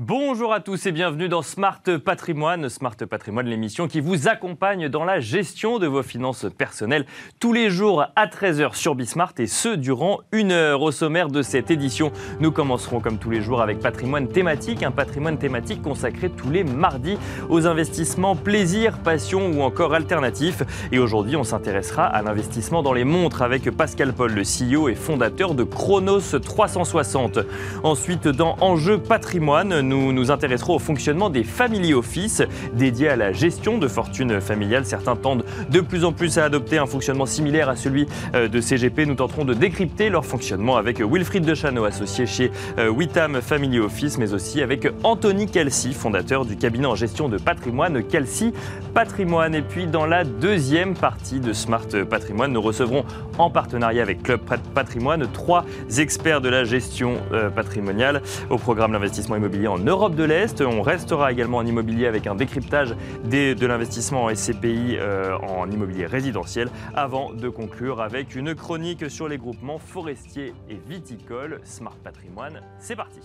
Bonjour à tous et bienvenue dans Smart Patrimoine. Smart Patrimoine, l'émission qui vous accompagne dans la gestion de vos finances personnelles tous les jours à 13h sur Bismart et ce durant une heure. Au sommaire de cette édition, nous commencerons comme tous les jours avec patrimoine thématique, un patrimoine thématique consacré tous les mardis aux investissements plaisir, passion ou encore alternatifs. Et aujourd'hui, on s'intéressera à l'investissement dans les montres avec Pascal Paul, le CEO et fondateur de Chronos 360. Ensuite, dans Enjeu patrimoine, nous nous intéresserons au fonctionnement des family office dédiés à la gestion de fortune familiale. Certains tendent de plus en plus à adopter un fonctionnement similaire à celui euh, de CGP. Nous tenterons de décrypter leur fonctionnement avec Wilfried Dechano, associé chez euh, Witam Family Office, mais aussi avec Anthony Kelsey, fondateur du cabinet en gestion de patrimoine Kelsey Patrimoine. Et puis dans la deuxième partie de Smart Patrimoine, nous recevrons en partenariat avec Club Patrimoine trois experts de la gestion euh, patrimoniale au programme l'investissement immobilier en en Europe de l'Est. On restera également en immobilier avec un décryptage de l'investissement en SCPI euh, en immobilier résidentiel avant de conclure avec une chronique sur les groupements forestiers et viticoles. Smart Patrimoine, c'est parti.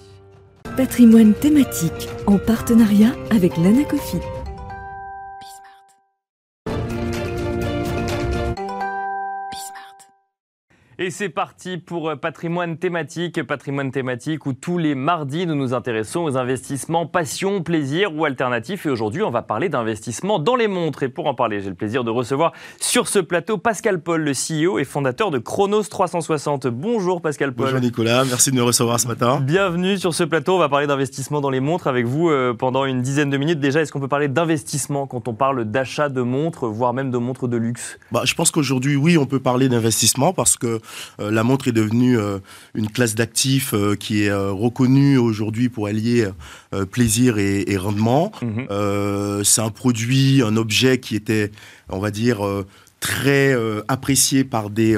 Patrimoine thématique en partenariat avec l'Anacofi. Et c'est parti pour euh, patrimoine thématique, patrimoine thématique où tous les mardis nous nous intéressons aux investissements passion, plaisir ou alternatifs. Et aujourd'hui, on va parler d'investissement dans les montres. Et pour en parler, j'ai le plaisir de recevoir sur ce plateau Pascal Paul, le CEO et fondateur de Chronos 360. Bonjour Pascal Paul. Bonjour Nicolas, merci de nous recevoir ce matin. Bienvenue sur ce plateau. On va parler d'investissement dans les montres avec vous euh, pendant une dizaine de minutes. Déjà, est-ce qu'on peut parler d'investissement quand on parle d'achat de montres, voire même de montres de luxe? Bah, Je pense qu'aujourd'hui, oui, on peut parler d'investissement parce que la montre est devenue euh, une classe d'actifs euh, qui est reconnue aujourd'hui pour allier plaisir et, rendement. Mhm. c'est un produit, un objet qui était, on va dire, très apprécié par des,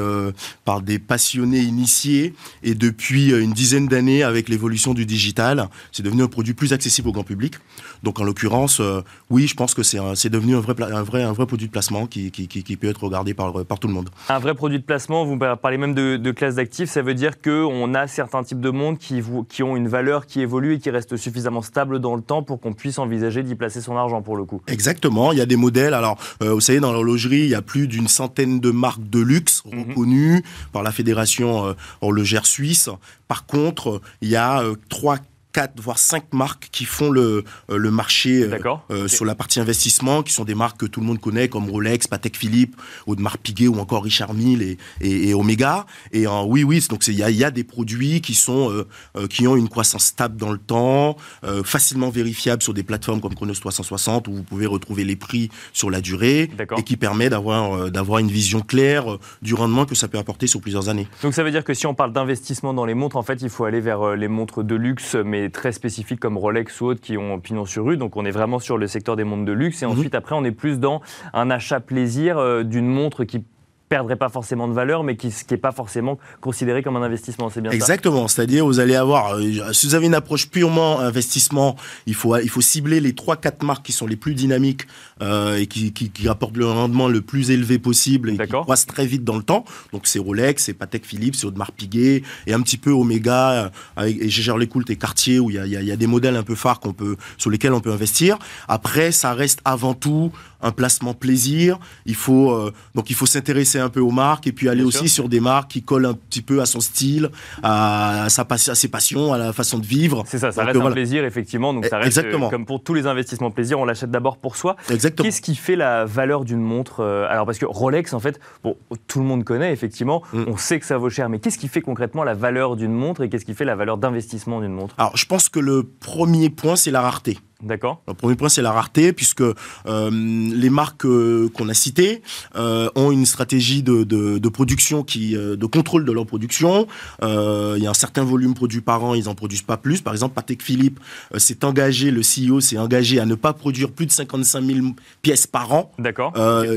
par des passionnés initiés. Et depuis une dizaine d'années, avec l'évolution du digital, c'est devenu un produit plus accessible au grand public. Donc en l'occurrence, euh, oui, je pense que c'est devenu un vrai, un, vrai, un vrai produit de placement qui, qui, qui, peut être regardé par, par tout le monde. Un vrai produit de placement, vous parlez même de, de classe d'actifs, ça veut dire qu'on a certains types de montres qui, qui ont une valeur qui évolue et qui reste suffisamment stable dans le temps pour qu'on puisse envisager d'y placer son argent pour le coup. Exactement, il y a des modèles. Alors, euh, vous savez, dans l'horlogerie, il y a plus d'une centaine de marques de luxe mhm. reconnues par la fédération euh, horlogère suisse. Par contre, il y a trois 4 voire 5 marques qui font le, euh, le marché euh, euh, sur la partie investissement, qui sont des marques que tout le monde connaît comme Rolex, Patek Philippe, Audemars Piguet ou encore Richard Mille et, et, Omega. Et oui, oui, donc il y a, y a, des produits qui sont qui ont une croissance stable dans le temps, facilement vérifiable sur des plateformes comme Chronos 360 où vous pouvez retrouver les prix sur la durée et qui permet d'avoir d'avoir une vision claire du rendement que ça peut apporter sur plusieurs années. Donc ça veut dire que si on parle d'investissement dans les montres, en fait, il faut aller vers les montres de luxe, mais très spécifiques comme Rolex ou autres qui ont pignon sur rue. Donc on est vraiment sur le secteur des montres de luxe. Et mhm. ensuite, après, on est plus dans un achat plaisir euh, d'une montre qui perdrait pas forcément de valeur, mais qui n'est pas forcément considéré comme un investissement. C'est bien Exactement. C'est-à-dire, vous allez avoir, euh, si vous avez une approche purement investissement, il faut, il faut cibler les 3-4 marques qui sont les plus dynamiques euh, et qui, qui, qui, rapportent le rendement le plus élevé possible et qui croissent très vite dans le temps. Donc, c'est Rolex, c'est Patek Philippe, c'est Audemars Piguet et un petit peu Omega euh, avec, et Gégère Lecoult et Cartier où il y a, y a, des modèles un peu phares qu'on peut, sur lesquels on peut investir. Après, ça reste avant tout un placement plaisir. Il faut, euh, donc, il faut s'intéresser un peu aux marques et puis aller aussi sur des marques qui collent un petit peu à son style, à, sa, à ses passions, à la façon de vivre. C'est ça, ça reste un plaisir effectivement. Donc ça reste Exactement. comme pour tous les investissements plaisir, on l'achète d'abord pour soi. Exactement. Qu'est-ce qui fait la valeur d'une montre euh, Alors parce que Rolex en fait, bon, tout le monde connaît effectivement, mm. on sait que ça vaut cher, mais qu'est-ce qui fait concrètement la valeur d'une montre et qu'est-ce qui fait la valeur d'investissement d'une montre? Alors je pense que le premier point c'est la rareté. D'accord. Le premier point, c'est la rareté, puisque euh, les marques euh, qu'on a citées euh, ont une stratégie de, de, de production qui, de contrôle de leur production. Il y a un certain volume produit par an, ils en produisent pas plus. Par exemple, Patek Philippe s'est engagé, le CEO s'est engagé à ne pas produire plus de 55 000 pièces par an. D'accord.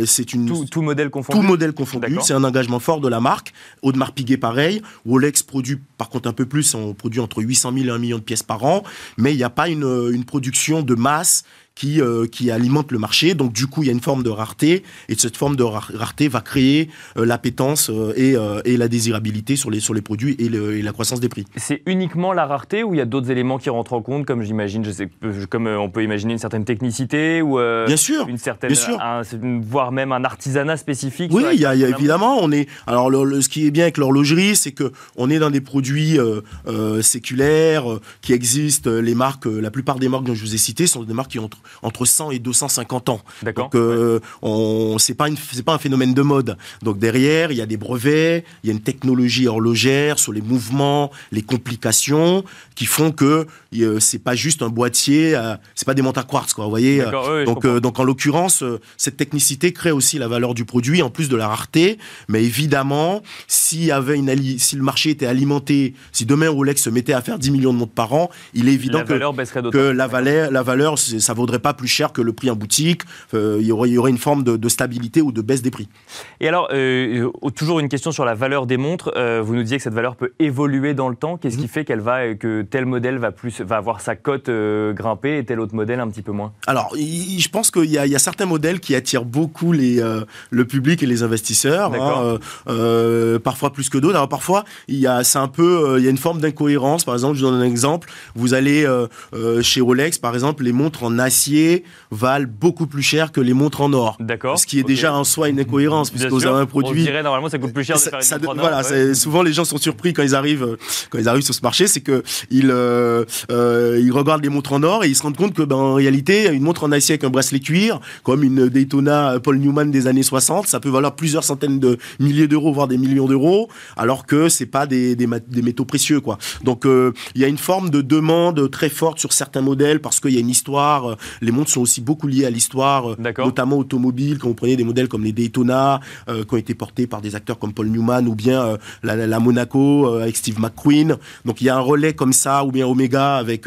c'est une tout, tout, modèle confondu. Tout modèle confondu. C'est un engagement fort de la marque. Audemars Piguet, pareil. Rolex produit par contre un peu plus. On produit entre 800 000 et 1 million de pièces par an, mais il n'y a pas une, une production de masse qui, euh, qui alimentent le marché. Donc du coup, il y a une forme de rareté et cette forme de rareté va créer euh, l'appétence et, et, la désirabilité sur les, sur les produits et, et la croissance des prix. C'est uniquement la rareté ou il y a d'autres éléments qui rentrent en compte, comme j'imagine, je sais, comme on peut imaginer une certaine technicité ou bien sûr, une certaine, bien sûr. voire même un artisanat spécifique. Oui, il y a, y a évidemment. On est alors le, ce qui est bien avec l'horlogerie, c'est que on est dans des produits séculaires qui existent. Les marques, la plupart des marques dont je vous ai citées sont des marques qui ont entre, entre 100 et 250 ans. Donc, euh, on, c'est pas une, c'est pas un phénomène de mode. Donc derrière, il y a des brevets, il y a une technologie horlogère sur les mouvements, les complications, qui font que euh, c'est pas juste un boîtier, euh, c'est pas des montres à quartz, quoi. Vous voyez. donc, donc en l'occurrence, cette technicité crée aussi la valeur du produit en plus de la rareté. Mais évidemment, s'il y avait une si le marché était alimenté, si demain Rolex se mettait à faire 10 millions de montres par an, il est évident que, que la valeur, la valeur, ça vaudrait pas plus cher que le prix en boutique. Euh, il, y aurait, y aurait une forme de, stabilité ou de baisse des prix. Et alors, euh, euh, toujours une question sur la valeur des montres. vous nous disiez que cette valeur peut évoluer dans le temps. Qu'est-ce qui mhm. fait qu'elle va, que tel modèle va plus, va avoir sa cote grimper et tel autre modèle un petit peu moins? Alors, je pense qu'il y, y, a certains modèles qui attirent beaucoup les, le public et les investisseurs. Hein, parfois plus que d'autres. Alors parfois, il y a, c'est un peu, il y a une forme d'incohérence. Par exemple, je vous donne un exemple. Vous allez chez Rolex, par exemple, les montres en acier valent beaucoup plus cher que les montres en or. D'accord. Ce qui est déjà en soi une incohérence, puisque vous avez un produit. On dirait normalement ça coûte plus cher de faire une montre Voilà, souvent les gens sont surpris quand ils arrivent, quand ils arrivent sur ce marché, c'est que ils, euh, euh, ils regardent les montres en or et ils se rendent compte que, ben, en réalité, une montre en acier avec un bracelet cuir, comme une Daytona Paul Newman des années 60, ça peut valoir plusieurs centaines de milliers d'euros, voire des millions d'euros, alors que c'est pas des, des, des, métaux précieux, quoi. Donc, euh, il y a une forme de demande très forte sur certains modèles parce qu'il y a une histoire. Les montres sont aussi beaucoup liées à l'histoire, notamment automobile. Quand vous prenez des modèles comme les Daytona, euh, qui ont été portés par des acteurs comme Paul Newman ou bien euh, la, Monaco euh, avec Steve McQueen. Donc il y a un relais comme ça, ou bien Omega avec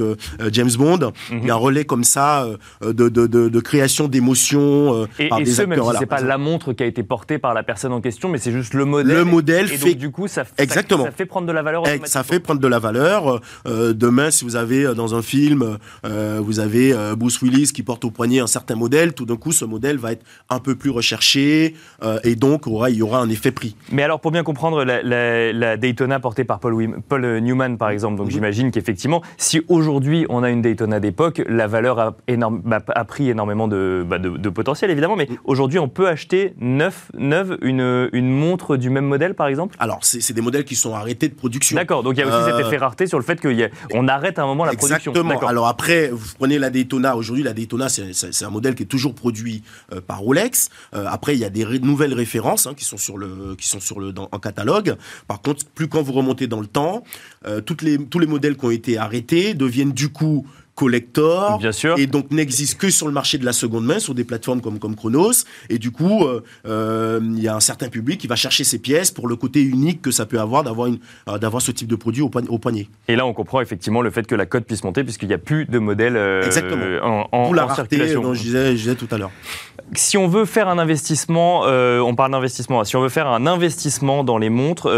James Bond. Il y a un relais comme ça de, de, de, création d'émotions et, par et des ce, acteurs. Même si c'est pas la montre qui a été portée par la personne en question, mais c'est juste le modèle. Le modèle et fait donc, du coup ça, exactement. Ça, fait prendre de la valeur. Ça fait prendre de la valeur. demain, si vous avez dans un film, vous avez Bruce Willis qui porte au poignet un certain modèle, tout d'un coup, ce modèle va être un peu plus recherché euh, et donc il y aura un effet prix. Mais alors, pour bien comprendre la, Daytona portée par Paul, Paul, Newman, par exemple, donc mhm. j'imagine qu'effectivement, si aujourd'hui on a une Daytona d'époque, la valeur a, énorme, bah, a pris énormément de, bah, de, potentiel, évidemment, mais mhm. aujourd'hui, on peut acheter neuf, une, une montre du même modèle, par exemple? Alors, c'est des modèles qui sont arrêtés de production. D'accord, donc il y a aussi cet euh, effet rareté sur le fait qu'on arrête à un moment la production. Exactement. Alors après, vous prenez la Daytona, aujourd'hui, la Daytona, c'est un modèle qui est toujours produit euh, par Rolex. Euh, après, il y a des nouvelles références hein, qui sont sur le, qui en catalogue. Par contre, plus quand vous remontez dans le temps, euh, tous les modèles qui ont été arrêtés deviennent du coup collector. Bien sûr. Et donc n'existe que sur le marché de la seconde main, sur des plateformes comme, comme Chronos. Et du coup, euh, euh, il y a un certain public qui va chercher ces pièces pour le côté unique que ça peut avoir d'avoir euh, d'avoir ce type de produit au, poignet. Et là, on comprend effectivement le fait que la cote puisse monter puisqu'il n'y a plus de modèles en, en, la rareté dont je disais, je disais tout à l'heure. Si on veut faire un investissement, on parle d'investissement, si on veut faire un investissement dans les montres,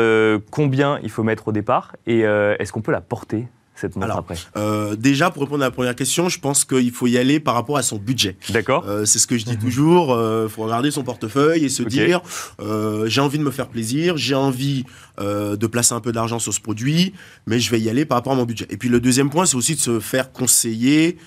combien il faut mettre au départ Et est-ce qu'on peut la porter? Cette montre après euh, Déjà, pour répondre à la première question, je pense qu'il faut y aller par rapport à son budget. D'accord. Euh, c'est ce que je dis toujours. Il euh, faut regarder son portefeuille et se dire j'ai envie de me faire plaisir, j'ai envie de placer un peu d'argent sur ce produit, mais je vais y aller par rapport à mon budget. Et puis le deuxième point, c'est aussi de se faire conseiller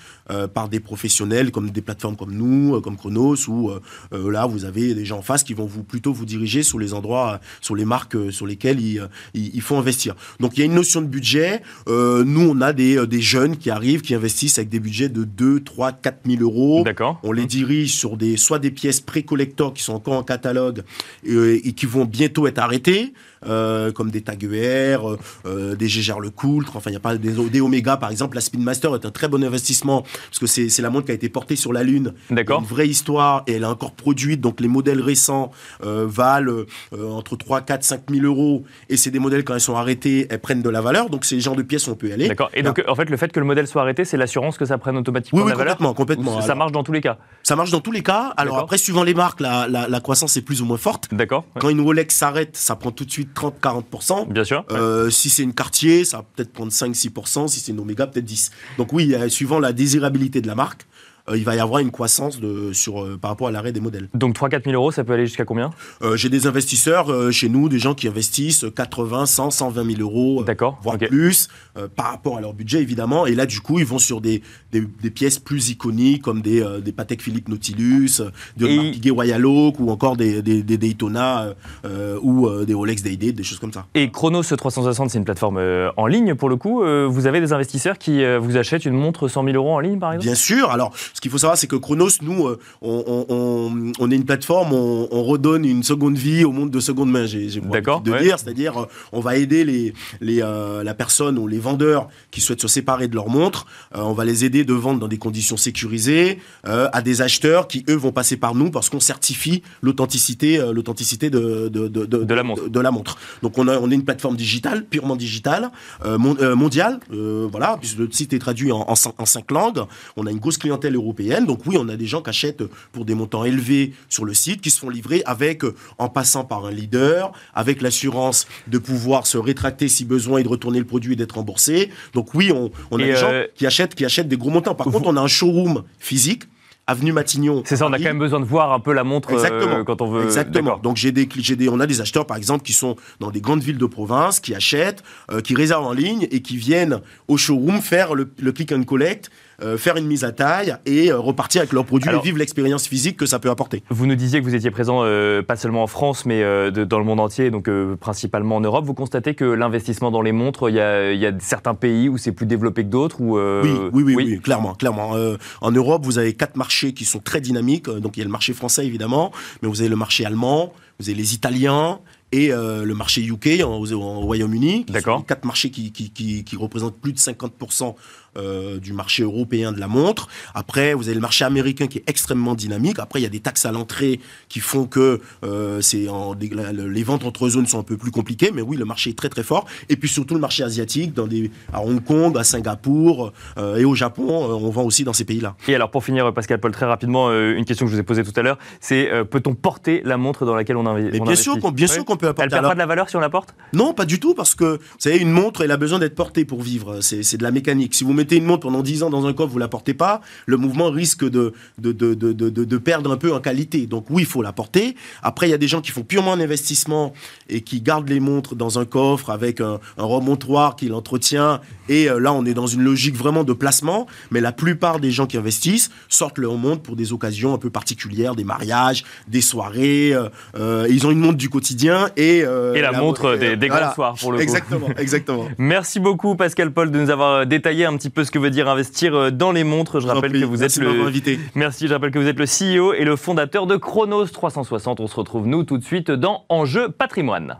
par des professionnels comme des plateformes comme nous, comme Chronos, où là vous avez des gens en face qui vont vous plutôt vous diriger sur les endroits, sur les marques sur lesquelles il, il, faut investir. Donc il y a une notion de budget. nous on a des, euh, des, jeunes qui arrivent, qui investissent avec des budgets de 2, 3, 4 000 euros. D'accord. On les dirige sur des, soit des pièces pré-collector qui sont encore en catalogue euh, et qui vont bientôt être arrêtées. Euh, comme des Tag ER, euh, des Gégère Le Coultre, enfin il y a pas des, des Omega par exemple, la Spin Master est un très bon investissement parce que c'est la montre qui a été portée sur la Lune. D'accord. Une vraie histoire et elle est encore produite, donc les modèles récents valent entre 3, 4, 5 000 euros et c'est des modèles quand elles sont arrêtées, elles prennent de la valeur, donc c'est le genre de pièces on peut y aller. D'accord. Et donc, en fait, le fait que le modèle soit arrêté, c'est l'assurance que ça prenne automatiquement oui, la valeur complètement, complètement. Ça marche dans tous les cas Ça marche dans tous les cas. Alors après, suivant les marques, la, la, croissance est plus ou moins forte. D'accord. Quand une Rolex s'arrête, ça prend tout de suite 30-40%. Bien sûr. Euh, si c'est une Cartier, ça va peut-être prendre 5-6%. Si c'est une Omega, peut-être 10%. Donc oui, suivant la désirabilité de la marque, euh, il va y avoir une croissance de, sur, euh, par rapport à l'arrêt des modèles. Donc 3-4 000 euros, ça peut aller jusqu'à combien? Euh, J'ai des investisseurs euh, chez nous, des gens qui investissent 80, 100, 120 000 euros, euh, D'accord, voire plus, euh, par rapport à leur budget évidemment. Et là, du coup, ils vont sur des, des, des pièces plus iconiques comme des, euh, des Patek Philippe Nautilus, euh, de Et- marque Piguet Royal Oak ou encore des, des, des Daytona euh, euh, ou euh, des Rolex Day-Day, des choses comme ça. Et Chronos 360, c'est une plateforme euh, en ligne pour le coup. Euh, vous avez des investisseurs qui euh, vous achètent une montre 100 000 euros en ligne par exemple? Bien sûr. Alors, ce qu'il faut savoir, c'est que Chronos, nous, euh, on, on, on- on est une plateforme, on, on redonne une seconde vie au monde de seconde main. J'ai D'accord, de ouais. dire, c'est-à-dire, euh, on va aider les, les, euh, la personne ou les vendeurs qui souhaitent se séparer de leur montre. Euh, on va les aider de vendre dans des conditions sécurisées euh, à des acheteurs qui eux vont passer par nous parce qu'on certifie l'authenticité, l'authenticité de, de, de, De la montre. de, la montre. Donc, on, a, on est une plateforme digitale, purement digitale, mon- mondiale. voilà, puisque le site est traduit en, en, en cinq langues. On a une grosse clientèle européenne. Donc oui, on a des gens qui achètent pour des montants élevés sur le site, qui se font livrer avec, euh, en passant par un leader, avec l'assurance de pouvoir se rétracter si besoin et de retourner le produit et d'être remboursé. Donc oui, on, on a Et, des gens euh, qui achètent, qui achètent des gros montants. Par contre, on a un showroom physique, avenue Matignon. C'est ça, on a quand même besoin de voir un peu la montre euh, Exactement. quand on veut. Exactement. Donc j'ai des, j'ai des, on a des acheteurs par exemple qui sont dans des grandes villes de province, qui achètent, euh, qui réservent en ligne et qui viennent au showroom faire le, le click and collect, euh, faire une mise à taille et euh, repartir avec leurs produits Alors- et vivre l'expérience physique que ça peut apporter. Vous nous disiez que vous étiez présent euh, pas seulement en France, mais euh, de- dans le monde entier, donc euh, principalement en Europe. Vous constatez que l'investissement dans les montres, il y a, il y a certains pays où c'est plus développé que d'autres ou, euh, Oui, oui, oui, oui, clairement, clairement. Euh, en Europe, vous avez quatre marchés qui sont très dynamiques. Donc il y a le marché français évidemment, mais vous avez le marché allemand, vous avez les Italiens et euh, le marché UK en, au au Royaume-Uni. D'accord. Quatre marchés qui, qui, qui, qui représentent plus de 50% euh, du marché européen de la montre. Après, vous avez le marché américain qui est extrêmement dynamique. Après, il y a des taxes à l'entrée qui font que euh, c'est en, les ventes entre zones sont un peu plus compliquées. Mais oui, le marché est très très fort. Et puis surtout le marché asiatique, dans des, à Hong Kong, à Singapour euh, et au Japon, on vend aussi dans ces pays-là. Et alors pour finir, Pascal Paul, très rapidement, une question que je vous ai posée tout à l'heure, c'est peut-on porter la montre dans laquelle on, invi- Mais on bien investit sûr qu'on bien sûr qu'on peut Elle apporter. perd Alors, pas de la valeur si on la porte? Non, pas du tout, parce que vous savez, une montre, elle a besoin d'être portée pour vivre. C'est c'est de la mécanique. Si vous mettez une montre pendant 10 ans dans un coffre, vous la portez pas, le mouvement risque de, de, de, de, de, perdre un peu en qualité. Donc oui, il faut la porter. Après, il y a des gens qui font purement un investissement et qui gardent les montres dans un coffre avec un, un remontoir qui l'entretient. Et euh, là, on est dans une logique vraiment de placement. Mais la plupart des gens qui investissent sortent leur montre pour des occasions un peu particulières, des mariages, des soirées. euh, euh, ils ont une montre du quotidien et... euh, Et la montre des- des grands soirs, pour le coup. Exactement, exactement. Merci beaucoup Pascal Paul de nous avoir détaillé un petit peu ce que veut dire investir euh, dans les montres. Je rappelle que vous êtes le invité. Merci, je rappelle que vous êtes le CEO et le fondateur de Chronos 360. On se retrouve nous tout de suite dans Enjeu patrimoine.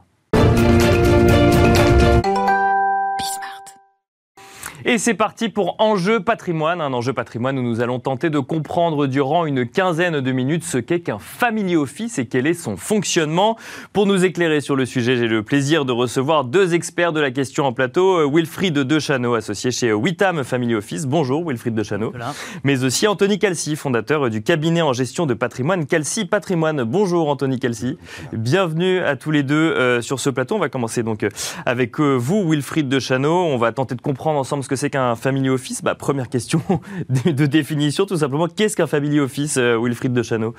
Et c'est parti pour Enjeu patrimoine, un enjeu patrimoine où nous allons tenter de comprendre durant une quinzaine de minutes ce qu'est qu'un family office et quel est son fonctionnement. Pour nous éclairer sur le sujet, j'ai le plaisir de recevoir deux experts de la question en plateau. Euh, Wilfried Dechano, associé chez Witam Family Office. Bonjour Wilfried Dechano. Voilà. Mais aussi Anthony Calci, fondateur du cabinet en gestion de patrimoine Calci Patrimoine. Bonjour Anthony Calci. Bienvenue à tous les deux euh, sur ce plateau. On va commencer donc euh, avec euh, vous, Wilfried Dechano. On va tenter de comprendre ensemble ce que c'est qu'un family office. Bah, première question de, de définition, tout simplement. Qu'est-ce qu'un family office, euh, Wilfried Dechano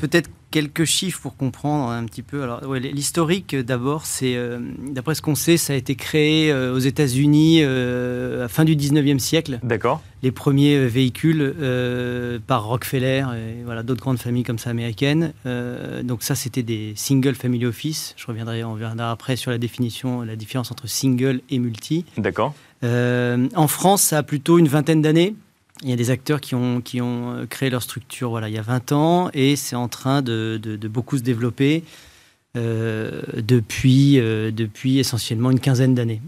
Peut-être quelques chiffres pour comprendre un petit peu. Alors, ouais, l'historique, euh, d'abord, c'est, euh, d'après ce qu'on sait, ça a été créé euh, aux États-Unis euh, à la fin du 19e siècle. D'accord. Les premiers véhicules par Rockefeller et voilà, d'autres grandes familles comme ça américaines. Donc, ça, c'était des single family office. Je reviendrai, on reviendra après sur la définition, la différence entre single et multi. D'accord. Euh, en France, ça a plutôt une vingtaine d'années. Il y a des acteurs qui ont, qui ont euh, créé leur structure voilà, il y a 20 ans et c'est en train de, de- de beaucoup se développer euh, depuis, euh, depuis essentiellement une quinzaine d'années.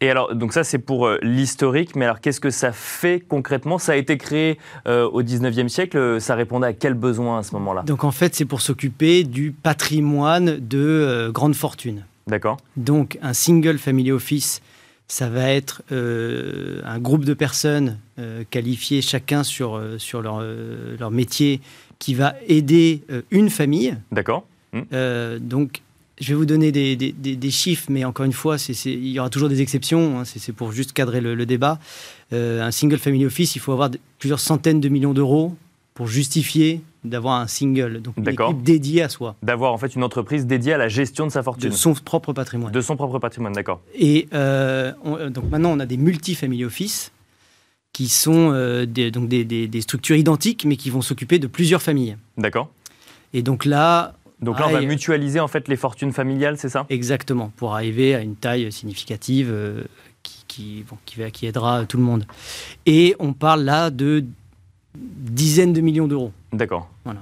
Et alors, donc ça, c'est pour l'historique, mais alors qu'est-ce que ça fait concrètement? Ça a été créé euh, au 19e siècle, ça répondait à quel besoin à ce moment-là? Donc en fait, c'est pour s'occuper du patrimoine de euh, grandes fortunes. D'accord Donc un single family office, ça va être euh, un groupe de personnes euh, qualifiées chacun sur, euh, sur leur, leur métier qui va aider une famille D'accord Euh, donc, je vais vous donner des, des- des- des chiffres, mais encore une fois, c'est- c'est- il y aura toujours des exceptions. hein, c'est c'est pour juste cadrer le, le débat. Un single family office, il faut avoir plusieurs centaines de millions d'euros pour justifier d'avoir un single, donc une équipe dédiée à soi, D'avoir en fait une entreprise dédiée à la gestion de sa de fortune, son propre patrimoine. de son propre patrimoine, d'accord. Et euh, on- donc maintenant, on a des multi-family office qui sont euh, des, donc des, des- des structures identiques, mais qui vont s'occuper de plusieurs familles. D'accord. Et donc là, Donc là, on va mutualiser en fait les fortunes familiales, c'est ça? Exactement, pour arriver à une taille significative euh, qui, qui, bon, qui, va- qui aidera tout le monde. Et on parle là de dizaines de millions d'euros. D'accord. Voilà.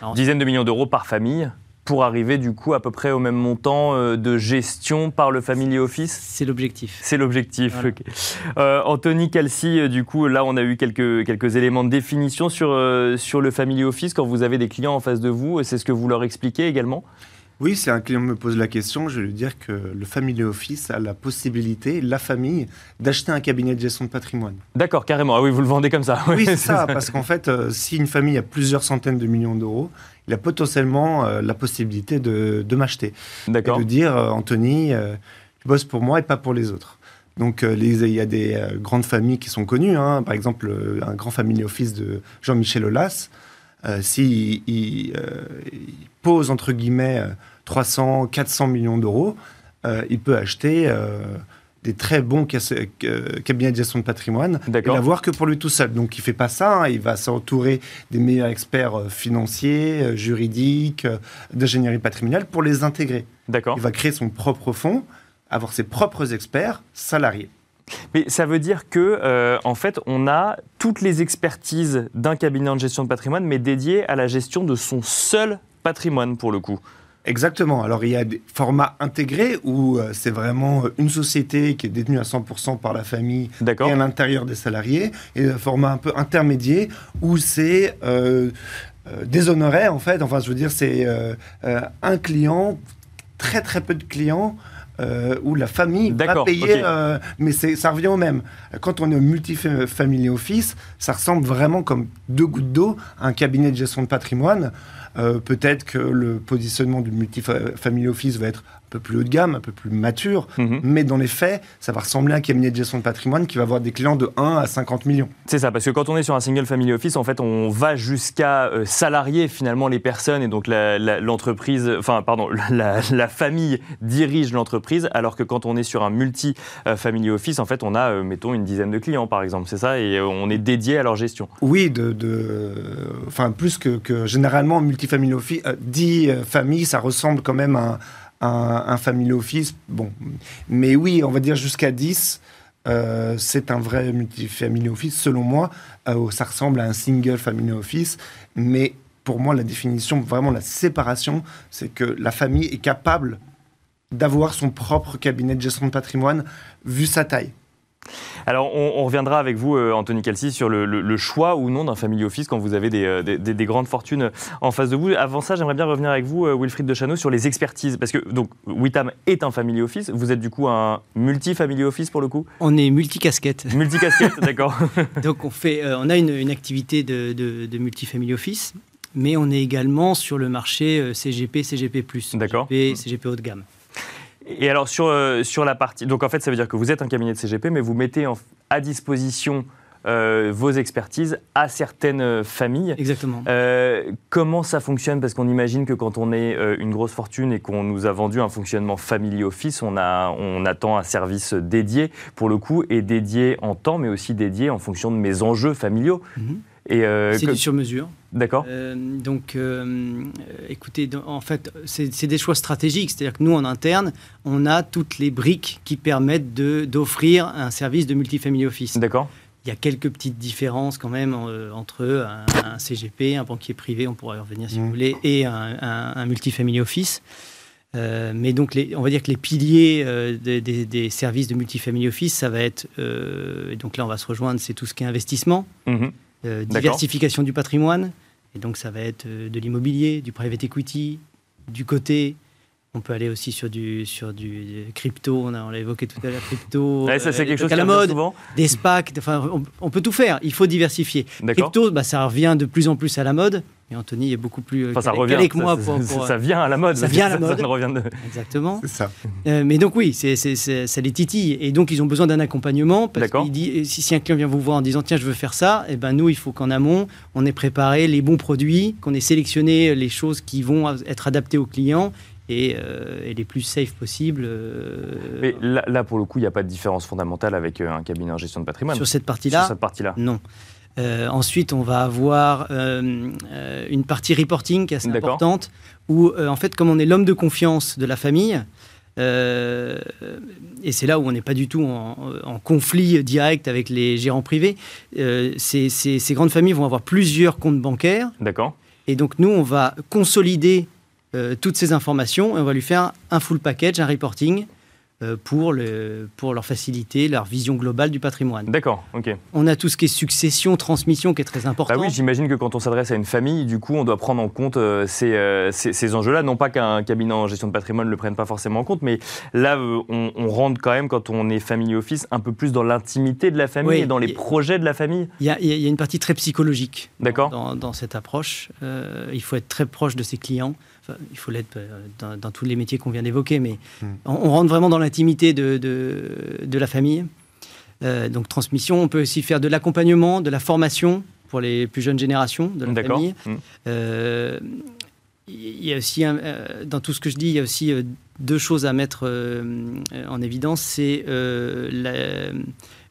Alors, Dizaines de millions d'euros par famille pour arriver du coup à peu près au même montant euh, de gestion par le Family Office? C'est l'objectif. C'est l'objectif. Voilà. Euh, Anthony Calci, euh, du coup, là, on a eu quelques, quelques éléments de définition sur, euh, sur le Family Office. Quand vous avez des clients en face de vous, c'est ce que vous leur expliquez également? Oui, si un client me pose la question, je vais lui dire que le Family Office a la possibilité, la famille, d'acheter un cabinet de gestion de patrimoine. D'accord, carrément. Ah oui, vous le vendez comme ça. Oui, c'est ça, parce qu'en fait, euh, si une famille a plusieurs centaines de millions d'euros, il a potentiellement euh, la possibilité de, de m'acheter. Et D'accord. de dire, euh, Anthony, tu bosses pour moi et pas pour les autres. Donc, les- il y a des grandes familles qui sont connues. hein. Par exemple, un grand family office de Jean-Michel Aulas. Euh, S'il il, euh, pose, entre guillemets, euh, 300, 400 millions d'euros, euh, il peut acheter euh, des très bons euh, cabinets de gestion de patrimoine et l'avoir que pour lui tout seul. Donc, il fait pas ça. hein. Il va s'entourer des meilleurs experts euh, financiers, euh, juridiques, euh, d'ingénierie patrimoniale pour les intégrer. D'accord. Il va créer son propre fonds, avoir ses propres experts salariés. Mais ça veut dire que, euh, en fait, on a toutes les expertises d'un cabinet de gestion de patrimoine, mais dédiées à la gestion de son seul patrimoine, pour le coup. Exactement. Alors, il y a des formats intégrés où euh, c'est vraiment euh, une société qui est détenue à 100% par la famille et à l'intérieur des salariés, et un format un peu intermédiaire où c'est euh, euh, des honoraires, en fait. Enfin, je veux dire, c'est un client, très très peu de clients. Euh, où la famille va payer, euh, mais ça revient au même. Quand on est au multifamily office, ça ressemble vraiment comme deux gouttes d'eau à un cabinet de gestion de patrimoine. Euh, Peut-être que le positionnement du multifamily office va être un peu plus haut de gamme, un peu plus mature, Mhm. mais dans les faits, ça va ressembler à un cabinet de gestion de patrimoine qui va avoir des clients de 1 à 50 millions. C'est ça, parce que quand on est sur un single family office, en fait, on va jusqu'à euh, salarier finalement les personnes et donc l'entreprise, enfin, pardon, la, la famille dirige l'entreprise, alors que quand on est sur un multi-family office, en fait, on a, euh, mettons, une dizaine de clients, par exemple, c'est ça, et euh, on est dédié à leur gestion. Oui, de, de- enfin plus que, que généralement multifamily office, euh, dit euh, famille, ça ressemble quand même à un, un- un family office. Bon, mais oui, on va dire jusqu'à 10. euh, c'est un vrai multifamily office, selon moi. ça ressemble à un single family office, mais pour moi, la définition, vraiment la séparation, c'est que la famille est capable d'avoir son propre cabinet de gestion de patrimoine, vu sa taille. Alors, on, on reviendra avec vous, euh, Anthony Calci, sur le, le- le choix ou non d'un family office quand vous avez des, euh, des- des- des grandes fortunes en face de vous. Avant ça, j'aimerais bien revenir avec vous, euh, Wilfried de Chano, sur les expertises. Parce que donc, Witam est un family office. Vous êtes du coup un multi-family office pour le coup? On est multicasquette. Multicasquette, d'accord. Donc on, fait, euh, on a une, une activité de, de, de multifamily office, mais on est également sur le marché CGP, CGP+. CGP, CGP haut de gamme. Et alors, sur, euh, sur la partie. Donc, en fait, ça veut dire que vous êtes un cabinet de CGP, mais vous mettez en- à disposition euh, vos expertises à certaines euh, familles. Exactement. Euh, comment ça fonctionne? Parce qu'on imagine que quand on est euh, une grosse fortune et qu'on nous a vendu un fonctionnement family office, on, a, on attend un service dédié, pour le coup, et dédié en temps, mais aussi dédié en fonction de mes enjeux familiaux. Mhm. Et euh, C'est que- du sur-mesure. D'accord Euh, donc, euh, écoutez, en fait, c'est des choix stratégiques. C'est-à-dire que nous, en interne, on a toutes les briques qui permettent d'offrir un service de multifamily office. D'accord Il y a quelques petites différences quand même entre un, un CGP, un banquier privé, on pourrait y revenir si Mhm. vous voulez, et un, un- un multifamily office. Euh, mais donc, les- on va dire que les piliers euh, des, des- des services de multifamily office, ça va être, euh, et donc là on va se rejoindre, c'est tout ce qui est investissement, Mhm. Euh, diversification du patrimoine, et donc ça va être euh, de l'immobilier, du private equity, du côté. On peut aller aussi sur du, sur du crypto, on a- on l'a évoqué tout à l'heure, crypto, Ouais, ça, c'est euh, quelque chose à la mode, souvent. des SPAC, enfin, on, on peut tout faire, il faut diversifier. Crypto, bah, ça revient de plus en plus à la mode. Mais Anthony est beaucoup plus euh, Enfin, ça calé- revient. calé que moi ça, pour, ça- pour- ça vient à la mode. ça vient à la mode. Ça revient de- Exactement. C'est ça. Euh, mais donc oui, c'est, ça les titille. Et donc ils ont besoin d'un accompagnement. Parce D'accord. qu'il dit, si, si un client vient vous voir en disant tiens je veux faire ça, et ben nous il faut qu'en amont on ait préparé les bons produits, qu'on ait sélectionné les choses qui vont être adaptées aux clients et, euh, et les plus safe possibles. euh, Mais là, là, pour le coup, il n'y a pas de différence fondamentale avec euh, un cabinet en gestion de patrimoine. sur cette partie-là. Sur cette partie-là. Non. Euh, ensuite, on va avoir euh, euh, une partie reporting qui est assez importante, où euh, en fait, comme on est l'homme de confiance de la famille, et c'est là où on n'est pas du tout en, en conflit direct avec les gérants privés, ces, ces- ces grandes familles vont avoir plusieurs comptes bancaires, D'accord. et donc nous, on va consolider toutes ces informations et on va lui faire un full package, un reporting. Euh, Pour, le, pour leur faciliter leur vision globale du patrimoine. D'accord. Ok. On a tout ce qui est succession, transmission qui est très important. Bah oui, j'imagine que quand on s'adresse à une famille, du coup, on doit prendre en compte euh, ces, euh, ces- ces enjeux-là. Non pas qu'un cabinet en gestion de patrimoine ne le prenne pas forcément en compte, mais là, on, on rentre quand même, quand on est family office, un peu plus dans l'intimité de la famille Oui, et dans les y- projets de la famille. Il y, a, y une partie très psychologique dans, dans cette approche. Euh, il faut être très proche de ses clients. Enfin, il faut l'être euh, dans, dans tous les métiers qu'on vient d'évoquer, mais Mm. on, on rentre vraiment dans l'intimité de, de, de la famille. Euh, donc transmission, on peut aussi faire de l'accompagnement, de la formation pour les plus jeunes générations de la famille. Mm. Euh, il y a aussi, un- euh, dans tout ce que je dis, il y a aussi deux choses à mettre en évidence. C'est la-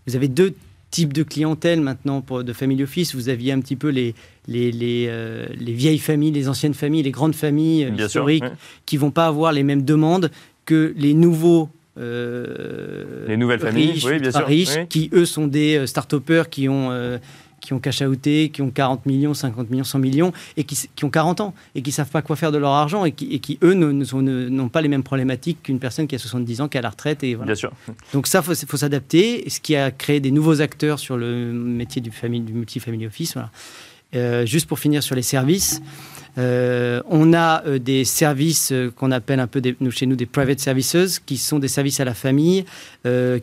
vous avez deux types de clientèle maintenant pour de family office. Vous aviez un petit peu les les, les, euh, les vieilles familles, les anciennes familles, les grandes familles euh, Bien sûr. historiques ouais. qui vont pas avoir les mêmes demandes que les nouveaux. euh, Les nouvelles familles, riches, oui, bien sûr, riches, oui. qui eux sont des start-upers qui ont euh, qui ont cash outé, qui ont 40 millions, 50 millions, 100 millions, et qui, ont 40 ans, et qui savent pas quoi faire de leur argent, et qui, et qui eux, ne- ne ne- n'ont pas les mêmes problématiques qu'une personne qui a 70 ans, qui est à la retraite. Et voilà. Bien sûr. Donc ça, il faut, faut s'adapter, ce qui a créé des nouveaux acteurs sur le métier du, du multifamily office. Voilà. Euh, juste pour finir sur les services, euh, on a euh, des services euh, qu'on appelle un peu des- nous, chez nous des private services, qui sont des services à la famille,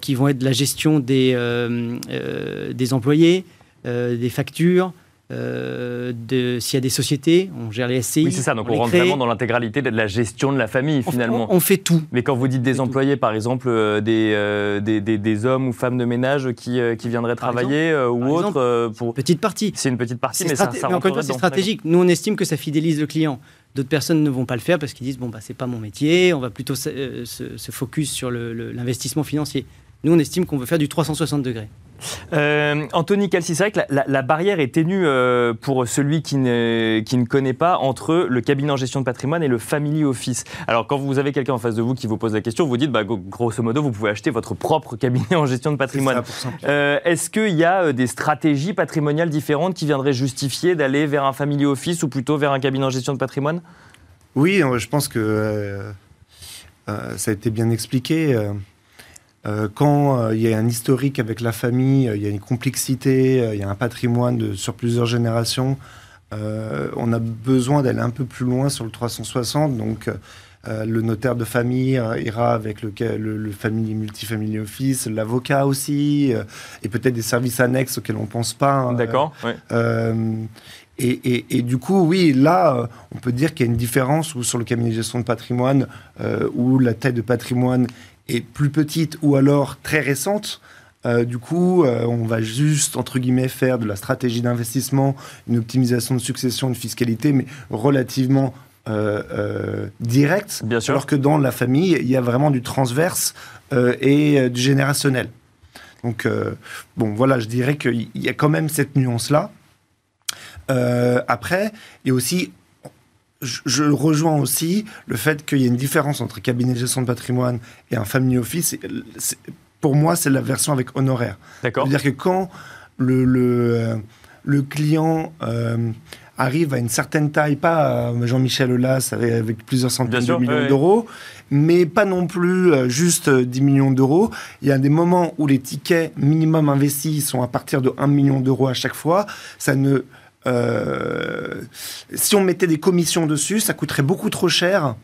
qui vont être de la gestion des, des employés, des factures, euh, s'il y a des sociétés, on gère les SCI. Oui, c'est ça. Donc on, rentre crée. vraiment dans l'intégralité de la gestion de la famille, finalement. On, on fait tout. Mais quand vous dites des tout. employés, par exemple, euh, des, euh, des, des- des hommes ou femmes de ménage qui, euh, qui viendraient Par travailler euh, ou autre, euh, pour... Petite partie. c'est une petite partie, C'est mais ça, ça mais encore c'est stratégique. Nous, on estime que ça fidélise le client. D'autres personnes ne vont pas le faire parce qu'ils disent bon bah c'est pas mon métier. On va plutôt se, euh, se- se focus sur l'investissement financier. Nous, on estime qu'on veut faire du 360 degrés. Euh, Anthony Calci, c'est vrai que la, la- la barrière est ténue euh, pour celui qui ne, qui ne connaît pas entre le cabinet en gestion de patrimoine et le family office. Alors, quand vous avez quelqu'un en face de vous qui vous pose la question, vous dites, bah, gro- grosso modo, vous pouvez acheter votre propre cabinet en gestion de patrimoine. Euh, Est-ce qu'il y a des stratégies patrimoniales différentes qui viendraient justifier d'aller vers un family office ou plutôt vers un cabinet en gestion de patrimoine? Oui, je pense que ça a été bien expliqué. Euh, quand euh, il y a un historique avec la famille, euh, il y a une complexité, il y a un patrimoine de- sur plusieurs générations, on a besoin d'aller un peu plus loin sur le 360. Donc, le notaire de famille ira avec le, ca- le, le family, multifamily office, l'avocat aussi, et peut-être des services annexes auxquels on ne pense pas. hein, D'accord ouais. et, et- et du coup, oui, là, on peut dire qu'il y a une différence où sur le cabinet de gestion de patrimoine, euh, où la taille de patrimoine plus petite ou alors très récente. Euh, du coup, euh, on va juste, entre guillemets, faire de la stratégie d'investissement, une optimisation de succession, une fiscalité, mais relativement euh, directe. Bien sûr. Alors que dans la famille, il y a vraiment du transverse et du générationnel. Donc, bon, voilà, je dirais qu'il y a quand même cette nuance-là. Après, il y a aussi, je, rejoins aussi le fait qu'il y a une différence entre cabinet de gestion de patrimoine et un family office. Pour moi, c'est la version avec honoraire. D'accord. C'est-à-dire que quand le, le, euh, le client euh, arrive à une certaine taille, pas euh, Jean-Michel Aulas avec, avec plusieurs centaines sûr, de millions ouais, d'euros, mais pas non plus euh, juste euh, 10 millions d'euros. Il y a des moments où les tickets minimum investis sont à partir de 1 million d'euros à chaque fois. Ça ne... euh, si on mettait des commissions dessus, ça coûterait beaucoup trop cher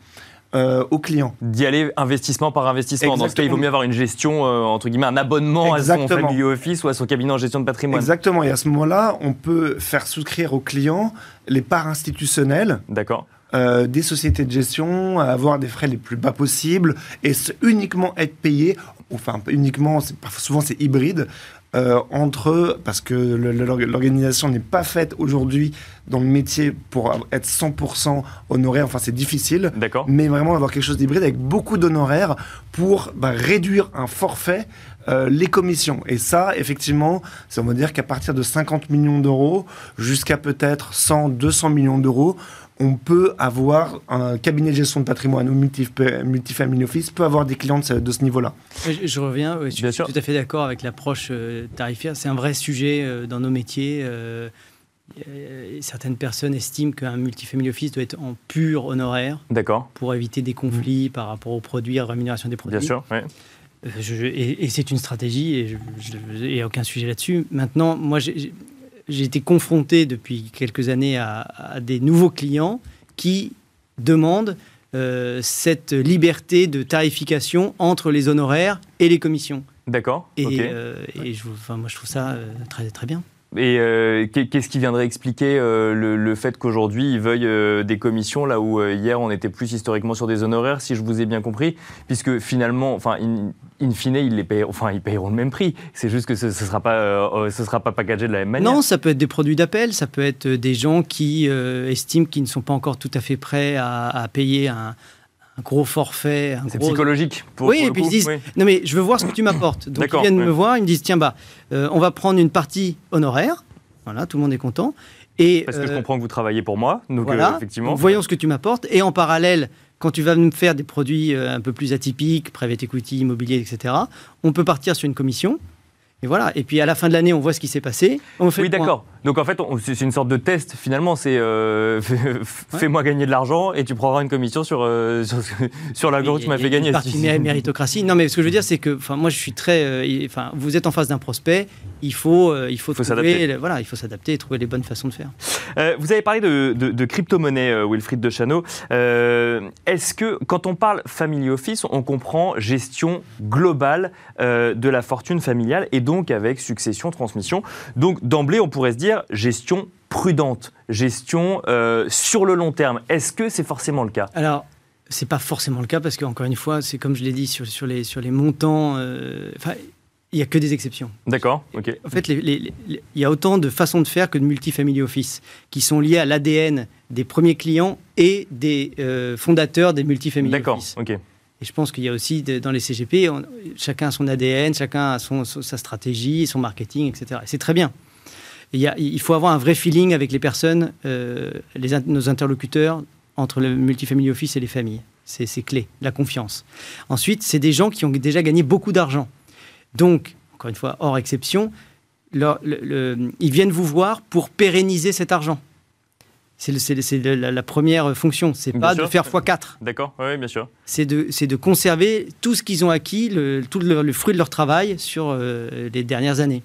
euh, aux clients. D'y aller investissement par investissement. Dans ce cas, il vaut mieux avoir une gestion, euh, entre guillemets, un abonnement Exactement. à son family office ou à son cabinet en gestion de patrimoine. Exactement. Et à ce moment-là, on peut faire souscrire aux clients les parts institutionnelles D'accord. euh, des sociétés de gestion, avoir des frais les plus bas possibles et uniquement être payé, enfin uniquement, souvent c'est hybride, euh, entre, parce que l'organisation n'est pas faite aujourd'hui dans le métier pour être 100% honoraire, enfin c'est difficile, D'accord. mais vraiment avoir quelque chose d'hybride avec beaucoup d'honoraires pour bah, réduire un forfait euh, les commissions. Et ça, effectivement, ça veut dire qu'à partir de 50 millions d'euros jusqu'à peut-être 100, 200 millions d'euros, on peut avoir un cabinet de gestion de patrimoine ou multi- multifamily office peut avoir des clients de ce, de ce niveau-là. Je, je reviens, je Bien suis sûr. tout à fait d'accord avec l'approche euh, tarifaire. C'est un vrai sujet euh, dans nos métiers. euh, euh, certaines personnes estiment qu'un multifamily office doit être en pur honoraire D'accord. pour éviter des conflits par rapport aux produits, à la rémunération des produits. Bien sûr. Euh, je- je- et et c'est une stratégie et il n'y a aucun sujet là-dessus. Maintenant, moi, j'ai- j'ai été confronté depuis quelques années à, à des nouveaux clients qui demandent euh, cette liberté de tarification entre les honoraires et les commissions. D'accord. Et, euh, et je, enfin, moi, je trouve ça euh, très, très bien. Et euh, qu'est- qu'est-ce qui viendrait expliquer euh, le, fait qu'aujourd'hui ils veuillent euh, des commissions là où hier on était plus historiquement sur des honoraires, si je vous ai bien compris, puisque finalement, enfin, in, in fine, ils les payeront, enfin, ils le même prix. C'est juste que ce, ce sera pas, ce sera pas packagé de la même manière. Non, ça peut être des produits d'appel, ça peut être des gens qui estiment qu'ils ne sont pas encore tout à fait prêts à, à payer un, un gros forfait. un C'est gros- psychologique. Pour, Oui, pour et puis coup, ils disent, oui. non mais je veux voir ce que tu m'apportes. Donc ils D'accord, viennent ouais. me voir, ils me disent, tiens, bah, euh, on va prendre une partie honoraire. Voilà, tout le monde est content. Et, Parce que je euh, comprends que vous travaillez pour moi, donc euh, voilà, effectivement. Donc, voyons ce que tu m'apportes. Et en parallèle, quand tu vas me faire des produits un peu plus atypiques, private equity, immobilier, etc., on peut partir sur une commission. Et voilà. Et puis à la fin de l'année, on voit ce qui s'est passé. On fait Oui, point. Donc en fait, c'est une sorte de test finalement. C'est euh, fais-moi gagner de l'argent et tu prendras une commission sur, euh, sur, sur l'argent que tu m'as fait gagner. Une partie mé- méritocratie. Non, mais ce que je veux dire, c'est que, enfin, moi, je suis très. euh, Enfin, vous êtes en face d'un prospect. Il faut, euh, il faut, Faut s'adapter. voilà, il faut s'adapter et trouver les bonnes façons de faire. Vous avez parlé de, de, de crypto-monnaie, Wilfried de Chano. Est-ce que quand on parle family office, on comprend gestion globale de la fortune familiale et donc avec succession, transmission? Donc d'emblée, on pourrait se dire gestion prudente, gestion euh, sur le long terme. Est-ce que c'est forcément le cas? Alors, c'est pas forcément le cas parce qu'encore une fois, c'est comme je l'ai dit sur, sur, les, sur les montants. euh, il y a que des exceptions. D'accord, ok. En fait, il y a autant de façons de faire que de multifamily office qui sont liées à l'ADN des premiers clients et des euh, fondateurs des multifamily D'accord, office. ok. Et je pense qu'il y a aussi de- dans les CGP, on- chacun a son ADN, chacun a son, son- sa stratégie, son marketing, etc. Et c'est très bien. Il, y a- il faut avoir un vrai feeling avec les personnes, euh, les, nos interlocuteurs, entre le multifamily office et les familles. C'est clé, la confiance. Ensuite, c'est des gens qui ont déjà gagné beaucoup d'argent. Donc, encore une fois, hors exception, leur- le- le- ils viennent vous voir pour pérenniser cet argent. C'est la, la première fonction. C'est pas sûr. de faire x4 D'accord, oui, bien sûr. c'est de, conserver tout ce qu'ils ont acquis, le, tout le, le fruit de leur travail sur euh, les dernières années.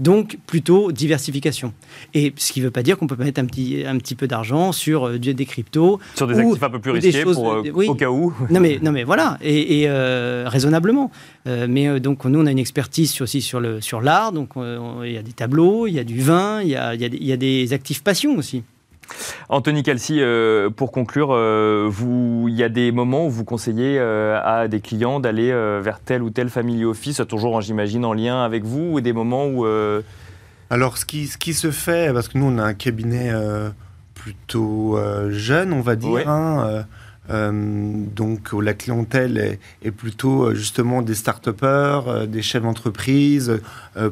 Donc, plutôt diversification. Et ce qui ne veut pas dire qu'on peut mettre un petit, un petit peu d'argent sur euh, des cryptos. Sur des Ou- actifs un peu plus risqués choses- pour, euh, oui. au cas où. Non mais, non mais voilà, et, et, euh, raisonnablement. Euh, mais euh, donc nous on a une expertise aussi sur le sur l'art, donc euh, on- il y a des tableaux, il y a du vin, il y a, y a y a des actifs passion aussi. Anthony Calci, euh, pour conclure, euh, vous- il y a des moments où vous conseillez euh, à des clients d'aller vers tel ou tel family office, toujours, j'imagine, en lien avec vous, ou des moments où... Alors, ce qui, ce qui se fait, parce que nous, on a un cabinet plutôt jeune, on va dire, Ouais. hein, donc où la clientèle est, est plutôt justement des start-upers, des chefs d'entreprise,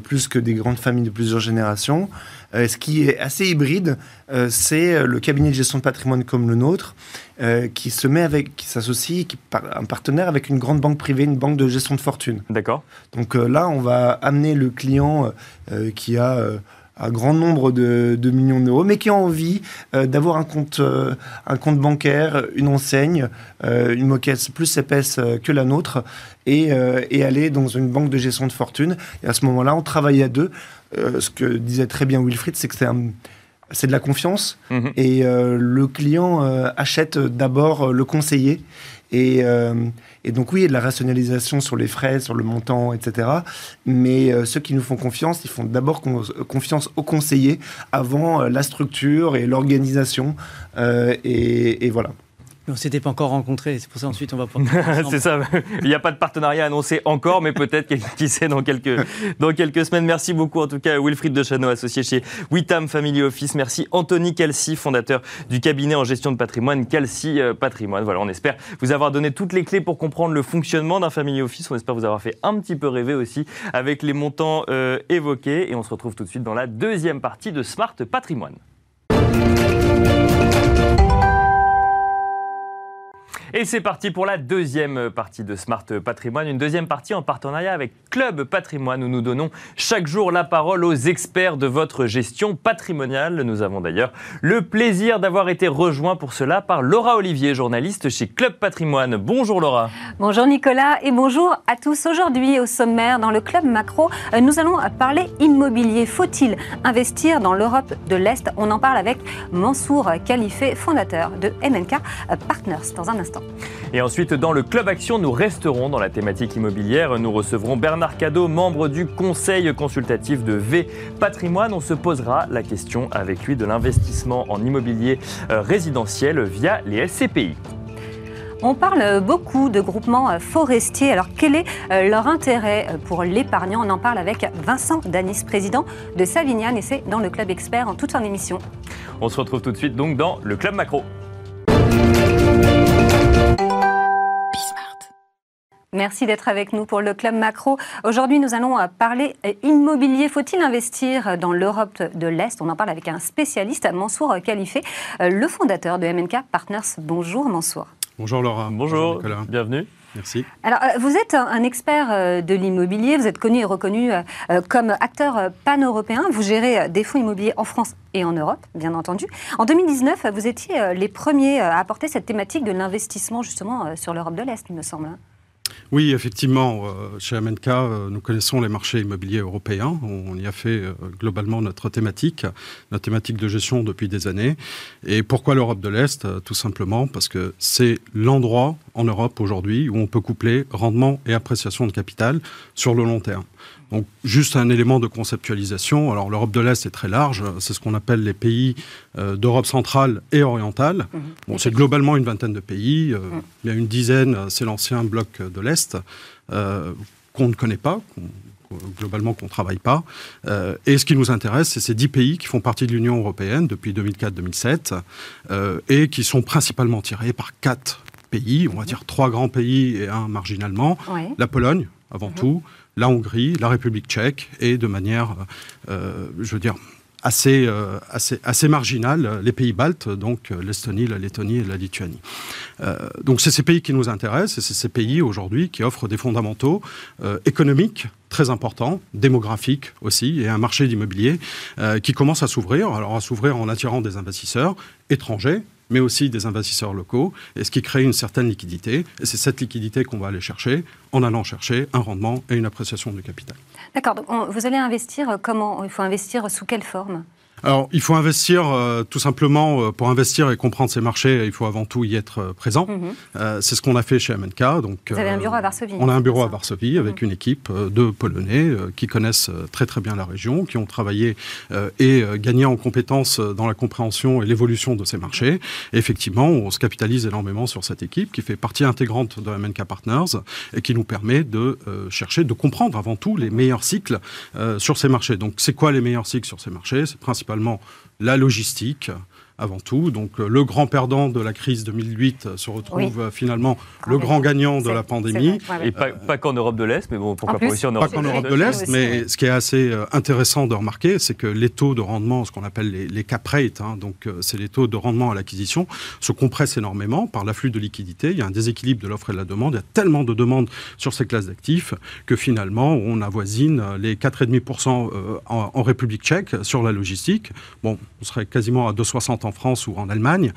plus que des grandes familles de plusieurs générations. Euh, ce qui est assez hybride, euh, c'est euh, le cabinet de gestion de patrimoine comme le nôtre, euh, qui se met avec, qui s'associe, qui par- un partenaire avec une grande banque privée, une banque de gestion de fortune. D'accord Donc là, on va amener le client qui a un grand nombre de, de millions d'euros, mais qui a envie euh, d'avoir un compte, euh, un compte bancaire, une enseigne, euh, une moquette plus épaisse que la nôtre, et, et aller dans une banque de gestion de fortune. Et à ce moment-là, on travaille à deux. Euh, ce que disait très bien Wilfried, c'est que c'est un- c'est de la confiance Mhm. et euh, le client euh, achète d'abord euh, le conseiller Et, et, donc oui, il y a de la rationalisation sur les frais, sur le montant, etc. Mais ceux qui nous font confiance, ils font d'abord confiance aux conseillers avant la structure et l'organisation. Et, et voilà. Mais on s'était pas encore rencontrés, c'est pour ça ensuite on va pouvoir. c'est ça. Il n'y a pas de partenariat annoncé encore, mais peut-être qui sait dans quelques dans quelques semaines. Merci beaucoup en tout cas Wilfried Dechano, associé chez Witam Family Office. Merci Anthony Calci, fondateur du cabinet en gestion de patrimoine Calci euh, Patrimoine. Voilà, on espère vous avoir donné toutes les clés pour comprendre le fonctionnement d'un family office. On espère vous avoir fait un petit peu rêver aussi avec les montants euh, évoqués. Et on se retrouve tout de suite dans la deuxième partie de Smart Patrimoine. Et c'est parti pour la deuxième partie de Smart Patrimoine, une deuxième partie en partenariat avec Club Patrimoine où nous donnons chaque jour la parole aux experts de votre gestion patrimoniale. Nous avons d'ailleurs le plaisir d'avoir été rejoints pour cela par Laura Olivier, journaliste chez Club Patrimoine. Bonjour Laura. Bonjour Nicolas et bonjour à tous. Aujourd'hui au sommaire dans le Club Macro, euh, nous allons parler immobilier. Faut-il investir dans l'Europe de l'Est? On en parle avec Mansour Khalifé, fondateur de MNK Partners dans un instant. Et ensuite, dans le Club Action, nous resterons dans la thématique immobilière. Nous recevrons Bernard Cadeau, membre du conseil consultatif de V Patrimoine. On se posera la question avec lui de l'investissement en immobilier euh, résidentiel via les SCPI. On parle beaucoup de groupements forestiers. Alors quel est euh, leur intérêt pour l'épargnant? On en parle avec Vincent Danis, président de Savignan, et c'est dans le Club Expert en toute fin d'émission. On se retrouve tout de suite donc dans le Club Macro. Merci d'être avec nous pour le Club Macro. Aujourd'hui, nous allons euh, parler euh, immobilier. Faut-il investir dans l'Europe de l'Est? On en parle avec un spécialiste, Mansour Khalifé, euh, le fondateur de MNK Partners. Bonjour Mansour. Bonjour Laura. Bonjour, bienvenue. Merci. Alors, vous êtes un expert de l'immobilier, vous êtes connu et reconnu comme acteur pan-européen. Vous gérez des fonds immobiliers en France et en Europe, bien entendu. En 2019, vous étiez les premiers à apporter cette thématique de l'investissement justement sur l'Europe de l'Est, il me semble. Oui, effectivement, euh, chez MNK, euh, nous connaissons les marchés immobiliers européens. On y a fait euh, globalement notre thématique, notre thématique de gestion depuis des années. Et pourquoi l'Europe de l'Est Tout simplement parce que c'est l'endroit en Europe aujourd'hui où on peut coupler rendement et appréciation de capital sur le long terme. Donc, juste un élément de conceptualisation. Alors, l'Europe de l'Est est très large. C'est ce qu'on appelle les pays euh, d'Europe centrale et orientale. Mhm. Bon, c'est globalement une vingtaine de pays. Euh, mhm. Il y a une dizaine, c'est l'ancien bloc de l'Est, euh, qu'on ne connaît pas, globalement qu'on ne travaille pas. et ce qui nous intéresse, c'est ces dix pays qui font partie de l'Union européenne depuis 2004-2007 et qui sont principalement tirés par quatre pays, on va dire trois grands pays et un marginalement. La Pologne, avant mhm. tout, la Hongrie, la République tchèque et de manière, euh, je veux dire, assez, euh, assez, marginale, les pays baltes, donc euh, l'Estonie, la Lettonie et la Lituanie. donc c'est ces pays qui nous intéressent et c'est ces pays aujourd'hui qui offrent des fondamentaux économiques très importants, démographiques aussi, et un marché d'immobilier qui commence à s'ouvrir, alors à s'ouvrir en attirant des investisseurs étrangers, mais aussi des investisseurs locaux, et ce qui crée une certaine liquidité. Et c'est cette liquidité qu'on va aller chercher en allant chercher un rendement et une appréciation du capital. D'accord. Vous allez investir comment? Il faut investir sous quelle forme? Alors, il faut investir euh, tout simplement euh, pour investir et comprendre ces marchés. Il faut avant tout y être euh, présent. Mhm. c'est ce qu'on a fait chez MNK. Donc, Vous avez un bureau à Varsovie. On a un bureau à Varsovie avec mhm. une équipe de Polonais qui connaissent très très bien la région, qui ont travaillé et gagné en compétences dans la compréhension et l'évolution de ces marchés. Et effectivement, on se capitalise énormément sur cette équipe qui fait partie intégrante de MNK Partners et qui nous permet de chercher, de comprendre avant tout les meilleurs cycles sur ces marchés. Donc, c'est quoi les meilleurs cycles sur ces marchés? C'est principalement la logistique, avant tout. Donc euh, le grand perdant de la crise 2008 se retrouve euh, finalement le grand gagnant de la pandémie. Et pas, qu'en Europe de l'Est, mais bon, pourquoi pas aussi en Europe, pas qu'en Europe de l'Est. Mais ce qui est assez euh, intéressant de remarquer, c'est que les taux de rendement, ce qu'on appelle les, cap rates, hein, donc c'est les taux de rendement à l'acquisition, se compressent énormément par l'afflux de liquidités. Il y a un déséquilibre de l'offre et de la demande. Il y a tellement de demandes sur ces classes d'actifs que finalement on avoisine les 4,5% en, en République tchèque sur la logistique. Bon, on serait quasiment à 2,60 en France ou en Allemagne.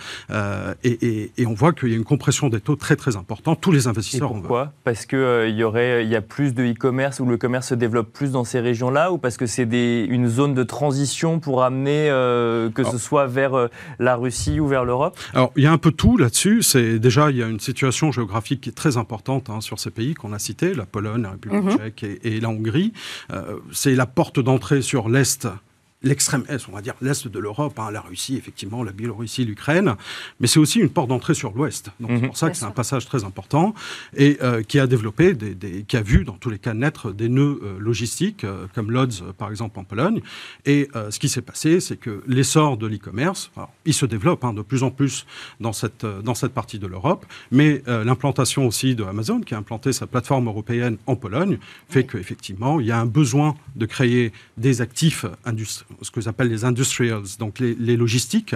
Et, on voit qu'il y a une compression des taux très très importante. Tous les investisseurs et pourquoi? Parce qu'il y, aurait, il y a plus de e-commerce ou le commerce se développe plus dans ces régions-là ou parce que c'est une zone de transition pour amener que ce soit vers la Russie ou vers l'Europe? Alors, il y a un peu tout là-dessus. C'est déjà, il y a une situation géographique qui est très importante hein, sur ces pays qu'on a cités, la Pologne, la République mhm. tchèque et, la Hongrie. Euh, c'est la porte d'entrée sur l'Est l'extrême Est, on va dire l'Est de l'Europe, hein, la Russie, effectivement, la Biélorussie, l'Ukraine, mais c'est aussi une porte d'entrée sur l'Ouest. Donc c'est mhm. pour ça que c'est un passage très important et euh, qui a développé, des, qui a vu dans tous les cas naître des nœuds euh, logistiques, euh, comme Lodz par exemple en Pologne. Et ce qui s'est passé, c'est que l'essor de l'e-commerce, il se développe hein, de plus en plus dans cette, dans cette partie de l'Europe, mais l'implantation aussi de Amazon, qui a implanté sa plateforme européenne en Pologne, fait qu'effectivement, il y a un besoin de créer des actifs industriels ce que j'appelle les industrials, donc les, logistiques,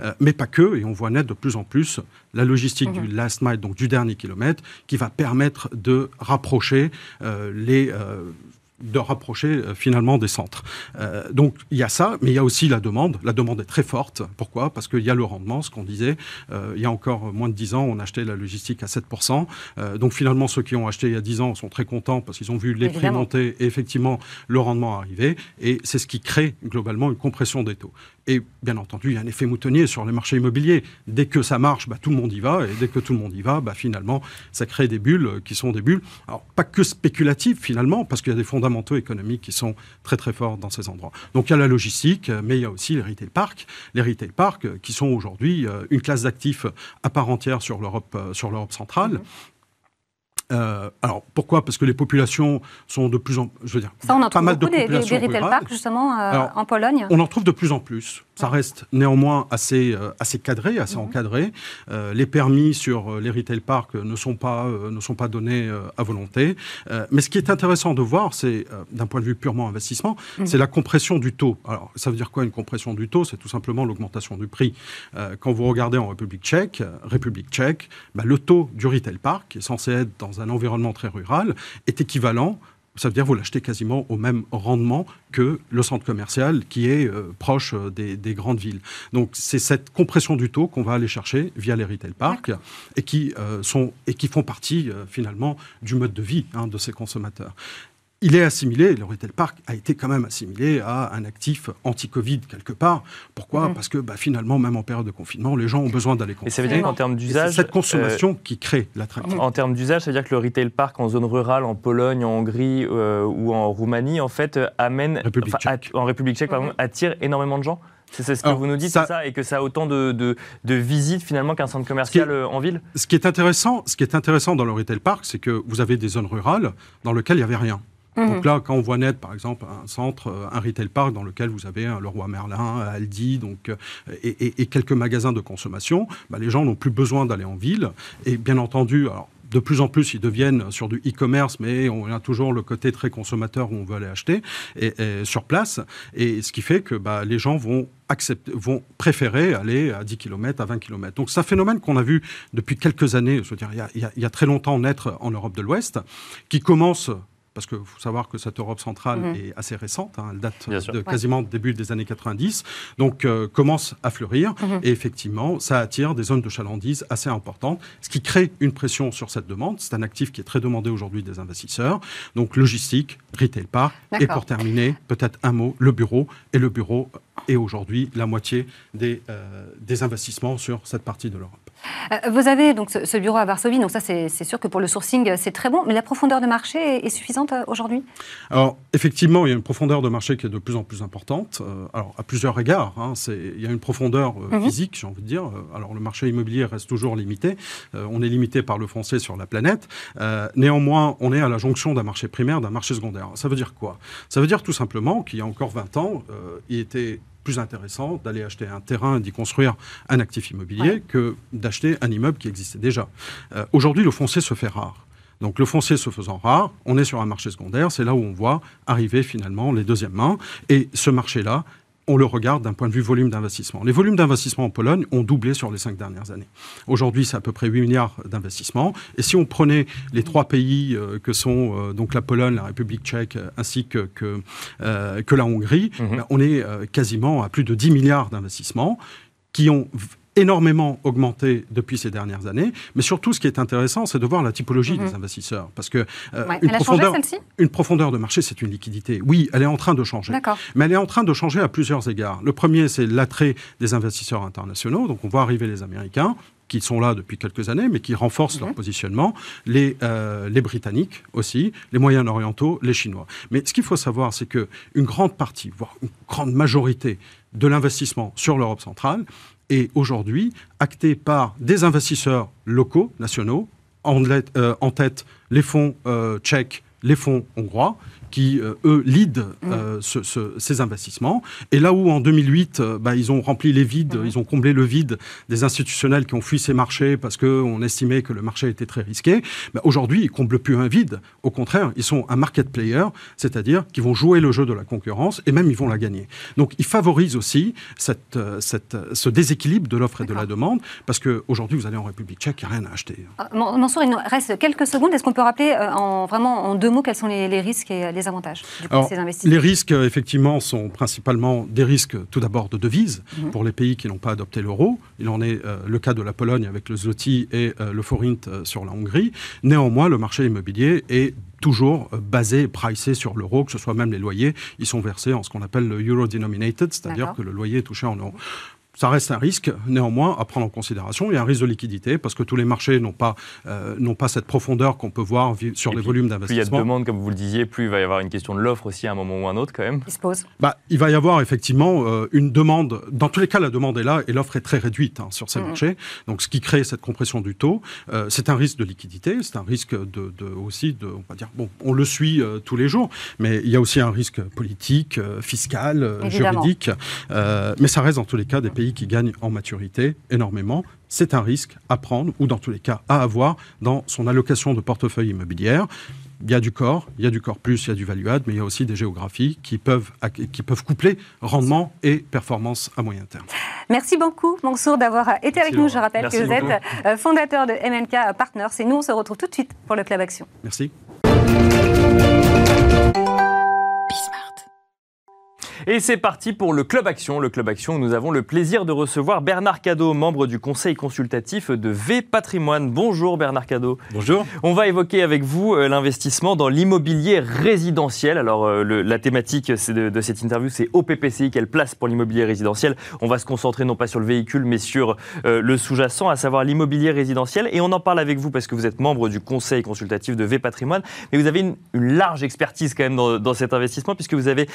euh, mais pas que, et on voit naître de plus en plus la logistique du mhm. last mile, donc du dernier kilomètre, qui va permettre de rapprocher euh, les euh, de rapprocher euh, finalement des centres. Euh, donc il y a ça, mais il y a aussi la demande. La demande est très forte. Pourquoi? Parce qu'il y a le rendement, ce qu'on disait. Euh, il y a encore moins de 10 ans, on achetait la logistique à 7%. donc finalement, ceux qui ont acheté il y a 10 ans sont très contents parce qu'ils ont vu les prix monter et effectivement le rendement arriver. Et c'est ce qui crée globalement une compression des taux. Et bien entendu, il y a un effet moutonnier sur les marchés immobiliers. Dès que ça marche, bah, tout le monde y va. Et dès que tout le monde y va, bah, finalement, ça crée des bulles qui sont des bulles. Alors, pas que spéculatives finalement, parce qu'il y a des fondamentaux économiques qui sont très très forts dans ces endroits. Donc, il y a la logistique, mais il y a aussi les retail parks. Les retail parks qui sont aujourd'hui euh, une classe d'actifs à part entière sur l'Europe euh, sur l'Europe centrale. Mmh. Euh, alors pourquoi? Parce que les populations sont de plus en je veux dire ça on en trouve beaucoup des, des, retail parks justement euh, en Pologne. On en trouve de plus en plus. Ça reste néanmoins assez euh, assez cadré, assez mhm. encadré. les permis sur les retail parks ne sont pas ne sont pas donnés à volonté. mais ce qui est intéressant de voir, c'est d'un point de vue purement investissement, mhm. c'est la compression du taux. Alors ça veut dire quoi une compression du taux? C'est tout simplement l'augmentation du prix. quand vous regardez en République tchèque, République tchèque, bah, le taux du retail park qui est censé être dans un environnement très rural est équivalent ça veut dire que vous l'achetez quasiment au même rendement que le centre commercial qui est euh, proche euh, des, grandes villes. Donc c'est cette compression du taux qu'on va aller chercher via les retail parks et qui, euh, sont, et qui font partie finalement du mode de vie hein, de ces consommateurs il est assimilé, le retail park a été quand même assimilé à un actif anti-Covid quelque part. Pourquoi? Mhm. Parce que bah, finalement, même en période de confinement, les gens ont besoin d'aller consommer. Et ça veut dire qu'en termes d'usage. C'est cette consommation euh, qui crée l'attractivité. En termes d'usage, ça veut dire que le retail park en zone rurale, en Pologne, en Hongrie euh, ou en Roumanie, en fait, amène. en République tchèque, pardon, attire énormément de gens c'est ce que vous nous dites, c'est ça Et que ça a autant de, de, visites finalement qu'un centre commercial euh, en ville? ce qui, est intéressant, ce qui est intéressant dans le retail park, c'est que vous avez des zones rurales dans lesquelles il n'y avait rien. Mhm. Donc là, quand on voit naître, par exemple, un centre, euh, un retail park dans lequel vous avez un Leroy Merlin, Aldi, donc, euh, et, quelques magasins de consommation, bah, les gens n'ont plus besoin d'aller en ville. Et bien entendu, alors, de plus en plus, ils deviennent sur du e-commerce, mais on a toujours le côté très consommateur où on veut aller acheter et, sur place. Et ce qui fait que bah, les gens vont accepter, vont préférer aller à 10 km, à 20 km. Donc c'est un phénomène qu'on a vu depuis quelques années, je veux dire, il y a, il y a très longtemps naître en Europe de l'Ouest, qui commence parce qu'il faut savoir que cette Europe centrale mhm. est assez récente, hein, elle date de quasiment début des années 90, donc euh, commence à fleurir, mhm. et effectivement, ça attire des zones de chalandise assez importantes, ce qui crée une pression sur cette demande. C'est un actif qui est très demandé aujourd'hui des investisseurs, donc logistique, retail park, et pour terminer, peut-être un mot, le bureau, et le bureau est aujourd'hui la moitié des, euh, des investissements sur cette partie de l'Europe. Euh, vous avez donc ce, bureau à Varsovie, donc ça c'est sûr que pour le sourcing c'est très bon, mais la profondeur de marché est, suffisante euh, aujourd'hui? Alors effectivement, il y a une profondeur de marché qui est de plus en plus importante, euh, alors à plusieurs égards. Hein, il y a une profondeur mhm. physique, j'ai envie de dire. Alors le marché immobilier reste toujours limité, on est limité par le français sur la planète. néanmoins, on est à la jonction d'un marché primaire, d'un marché secondaire. Ça veut dire quoi? Ça veut dire tout simplement qu'il y a encore 20 ans, il était plus intéressant d'aller acheter un terrain et d'y construire un actif immobilier que d'acheter un immeuble qui existait déjà. Euh, aujourd'hui, le foncier se fait rare. Donc le foncier se faisant rare, on est sur un marché secondaire, c'est là où on voit arriver finalement les deuxièmes mains. Et ce marché-là on le regarde d'un point de vue volume d'investissement. Les volumes d'investissement en Pologne ont doublé sur les cinq dernières années. Aujourd'hui, c'est à peu près 8 milliards d'investissements. Et si on prenait les trois pays euh, que sont euh, donc la Pologne, la République tchèque, euh, ainsi que, que, la Hongrie, mhm. ben, on est quasiment à plus de 10 milliards d'investissements qui ont énormément augmenté depuis ces dernières années. Mais surtout, ce qui est intéressant, c'est de voir la typologie des mhm. investisseurs. Parce que euh, une, profondeur, une, profondeur, de marché, c'est une liquidité. Oui, elle est en train de changer. Mais elle est en train de changer à plusieurs égards. Le premier, c'est l'attrait des investisseurs internationaux. Donc, on voit arriver les Américains qui sont là depuis quelques années, mais qui renforcent leur mhm. positionnement, les, euh, les Britanniques aussi, les moyens orientaux, les Chinois. Mais ce qu'il faut savoir, c'est qu'une grande partie, voire une grande majorité de l'investissement sur l'Europe centrale est aujourd'hui acté par des investisseurs locaux, nationaux, en, euh, tête les fonds euh, tchèques, les fonds hongrois, qui, euh, eux, lead euh, mm. ces investissements. Et là où, en 2008, euh, bah, ils ont rempli les vides, mm. ils ont comblé le vide des institutionnels qui ont fui ces marchés parce qu'on estimait que le marché était très risqué, bah, aujourd'hui, ils comblent plus un vide. Au contraire, ils sont un market player, c'est-à-dire qu'ils vont jouer le jeu de la concurrence et même ils vont la gagner. Donc, ils favorisent aussi cette, cette, ce déséquilibre de l'offre et de la demande parce qu'aujourd'hui, vous allez en République tchèque, il n'y a rien à acheter. Mansour, il nous reste quelques secondes. Est-ce qu'on peut rappeler en, vraiment en deux mots quels sont les, les risques et les avantages Les risques, effectivement, sont principalement des risques, tout d'abord, de devises mhm. pour les pays qui n'ont pas adopté l'euro. Il en est euh, le cas de la Pologne avec le zloty et euh, le forint euh, sur la Hongrie. Néanmoins, le marché immobilier est toujours basé, pricé sur l'euro, que ce soit même les loyers, ils sont versés en ce qu'on appelle le euro denominated, c'est-à-dire que le loyer est touché en euros ça reste un risque, néanmoins, à prendre en considération. Il y a un risque de liquidité parce que tous les marchés n'ont pas, euh, n'ont pas cette profondeur qu'on peut voir sur les volumes d'investissement. Plus il y a de demandes, comme vous le disiez, plus il va y avoir une question de l'offre aussi à un moment ou un autre, quand même. Il se pose. Bah, il va y avoir effectivement euh, une demande. Dans tous les cas, la demande est là et l'offre est très réduite hein, sur ces mm-hmm. marchés. Donc, ce qui crée cette compression du taux, euh, c'est un risque de liquidité, c'est un risque de, de, aussi de, on va dire, bon, on le suit tous les jours, mais il y a aussi un risque politique, fiscal, juridique. mais ça reste dans tous les cas des pays qui gagnent en maturité énormément. C'est un risque à prendre, ou dans tous les cas à avoir, dans son allocation de portefeuille immobilière. Il y a du corps, il y a du corps plus, il y a du value add, mais il y a aussi des géographies qui peuvent, qui peuvent coupler rendement et performance à moyen terme. Merci beaucoup, Mansour, d'avoir été avec nous. Je rappelle que vous êtes euh, fondateur de MNK Partners. Et nous, on se retrouve tout de suite pour le Club Action. Merci. Et c'est parti pour le Club Action. Le Club Action, où nous avons le plaisir de recevoir Bernard Cadeau, membre du conseil consultatif de V Patrimoine. Bonjour Bernard Cadeau. Bonjour. On va évoquer avec vous euh, l'investissement dans l'immobilier résidentiel. Alors euh, la thématique de, cette interview, c'est OPPCI, quelle place pour l'immobilier résidentiel On va se concentrer non pas sur le véhicule, mais sur euh, le sous-jacent, à savoir l'immobilier résidentiel. Et on en parle avec vous parce que vous êtes membre du conseil consultatif de V Patrimoine, mais vous avez une, large expertise quand même dans, dans, cet investissement puisque vous avez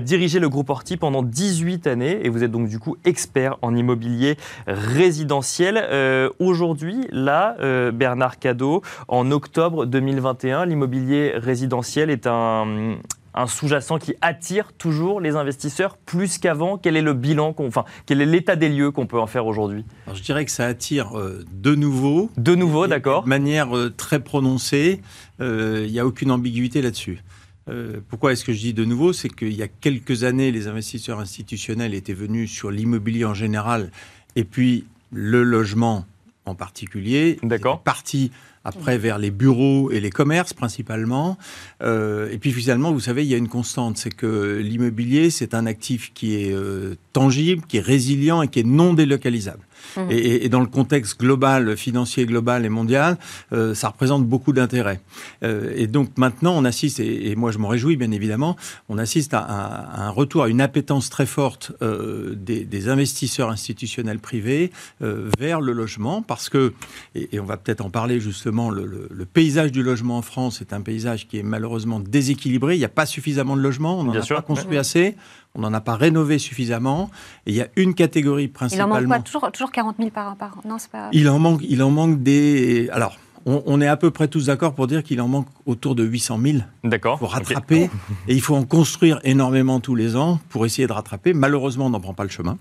dirigé le groupe Porti pendant 18 années et vous êtes donc du coup expert en immobilier résidentiel. Euh, aujourd'hui, là, euh, Bernard Cadeau, en octobre 2021, l'immobilier résidentiel est un, un sous-jacent qui attire toujours les investisseurs plus qu'avant Quel est le bilan, enfin, quel est l'état des lieux qu'on peut en faire aujourd'hui? Je dirais que ça attire euh, de nouveau. De nouveau, d'accord. De manière très prononcée. Il n'y a aucune ambiguïté là-dessus. Euh, pourquoi est-ce que je dis de nouveau C'est qu'il y a quelques années, les investisseurs institutionnels étaient venus sur l'immobilier en général et puis le logement en particulier. D'accord. Parti après vers les bureaux et les commerces principalement. Euh, et puis finalement, vous savez, il y a une constante, c'est que l'immobilier, c'est un actif qui est euh, tangible, qui est résilient et qui est non délocalisable. Mmh. Et, dans le contexte global, financier global et mondial, euh, ça représente beaucoup d'intérêt. Euh, et donc maintenant, on assiste, et, moi je m'en réjouis bien évidemment, on assiste à, un retour à une appétence très forte euh, des, investisseurs institutionnels privés vers le logement, parce que, et, on va peut-être en parler justement, le, paysage du logement en France est un paysage qui est malheureusement déséquilibré. Il n'y a pas suffisamment de logements, on n'en a pas construit assez on n'en a pas rénové suffisamment. Et il y a une catégorie principalement. Il en manque pas toujours, toujours 40 000 par, par Non, c'est pas. Il en manque, il en manque des. Alors, on, est à peu près tous d'accord pour dire qu'il en manque autour de 800 000 D'accord. pour rattraper. Et il faut en construire énormément tous les ans pour essayer de rattraper. Malheureusement, on n'en prend pas le chemin.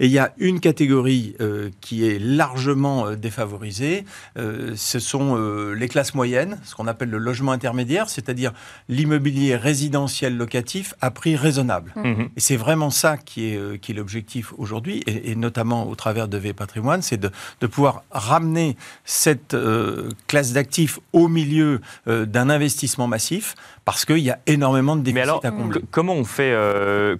Et il y a une catégorie euh, qui est largement euh, défavorisée. Euh, ce sont les classes moyennes, ce qu'on appelle le logement intermédiaire, c'est-à-dire l'immobilier résidentiel locatif à prix raisonnable. Mmh. Et c'est vraiment ça qui est, qui est l'objectif aujourd'hui, et, notamment au travers de V Patrimoine, c'est de, de pouvoir ramener cette classe d'actifs au milieu d'un investissement massif parce qu'il y a énormément de déficits à combler. Comment on fait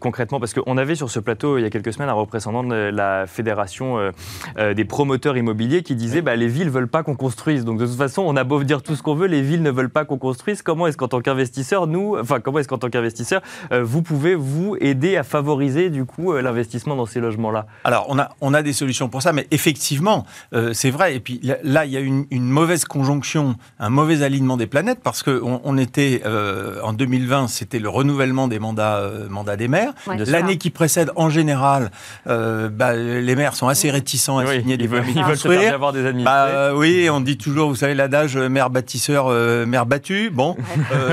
concrètement? Parce qu'on avait sur ce plateau il y a quelques semaines un représentant de la fédération des promoteurs immobiliers qui disait bah, les villes veulent pas qu'on construise. Donc de toute façon, on a beau dire tout ce qu'on veut, les villes ne veulent pas qu'on construise. Comment est-ce qu'en tant qu'investisseur, nous, enfin comment est-ce qu'en tant qu'investisseur, vous pouvez vous aider à favoriser du coup l'investissement dans ces logements-là? Alors on a on a des solutions pour ça, mais effectivement, euh, c'est vrai. Et puis là, il y a une, une, mauvaise conjonction, un mauvais alignement des planètes, parce qu'on on était euh, en 2020, c'était le renouvellement des mandats, euh, mandats des maires. L'année qui précède, en général, bah, les maires sont assez réticents à signer des permis Ils veulent se faire avoir des administrés. Bah, oui, on dit toujours, vous savez, l'adage maire bâtisseur, maire battu. Bon,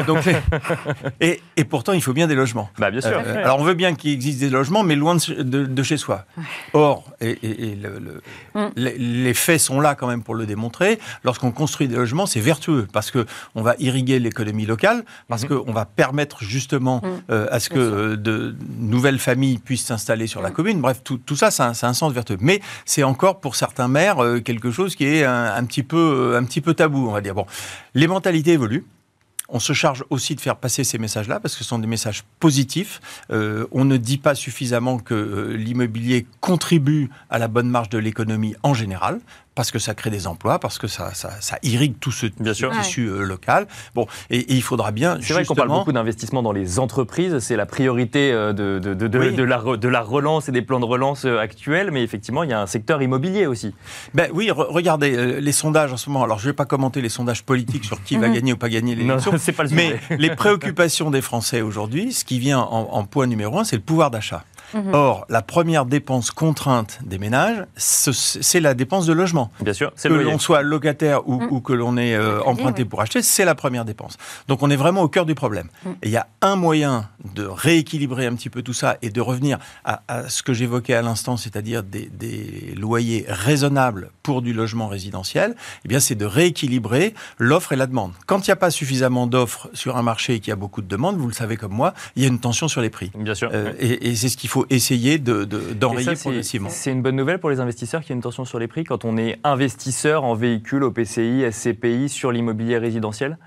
donc et, et, pourtant, il faut bien des logements. Bah, bien sûr. alors, on veut bien qu'il existe des logements, mais loin de, de, de chez soi. Or, et, et, mm. les, faits sont là quand même pour le démontrer. Lorsqu'on construit des logements, c'est vertueux parce que on va irriguer l'économie locale, parce mm-hmm. qu'on va permettre justement mm. euh, à ce que euh, de nouvelles familles puissent s'installer sur la mm. commune. Bref, tout, tout ça, c'est un, un, sens vertueux. Mais c'est encore pour certains maires euh, quelque chose qui est un, un, petit peu, un petit peu tabou, on va dire. Bon, les mentalités évoluent. On se charge aussi de faire passer ces messages-là parce que ce sont des messages positifs. Euh, on ne dit pas suffisamment que euh, l'immobilier contribue à la bonne marche de l'économie en général parce que ça crée des emplois, parce que ça, ça, irrigue tout ce, tissu euh, local. Bon, et, il faudra bien. C'est vrai qu'on parle beaucoup d'investissement dans les entreprises, c'est la priorité de, de, de, de, la, de la relance et des plans de relance actuels, mais effectivement, il y a un secteur immobilier aussi. Ben oui, regardez les sondages en ce moment. Alors, je ne vais pas commenter les sondages politiques sur qui va mhm. gagner ou pas gagner l'élection. Mais les préoccupations des Français aujourd'hui, ce qui vient en, point numéro un, c'est le pouvoir d'achat. Mhm. Or, la première dépense contrainte des ménages, c'est la dépense de logement. Bien sûr, que l'on soit locataire ou, mhm. que l'on ait euh, emprunté pour acheter, c'est la première dépense. Donc, on est vraiment au cœur du problème. Mhm. Et il y a un moyen de rééquilibrer un petit peu tout ça et de revenir à, ce que j'évoquais à l'instant, c'est-à-dire des, des, loyers raisonnables pour du logement résidentiel. Eh bien, c'est de rééquilibrer l'offre et la demande. Quand il n'y a pas suffisamment d'offres sur un marché et qu'il y a beaucoup de demandes, vous le savez comme moi, il y a une tension sur les prix. Bien sûr. Euh, et, et c'est ce qu'il faut essayer d'enrayer de, progressivement. C'est une bonne nouvelle pour les investisseurs qu'il y ait une tension sur les prix quand on est investisseur en véhicules, au PCI, SCPI, sur l'immobilier résidentiel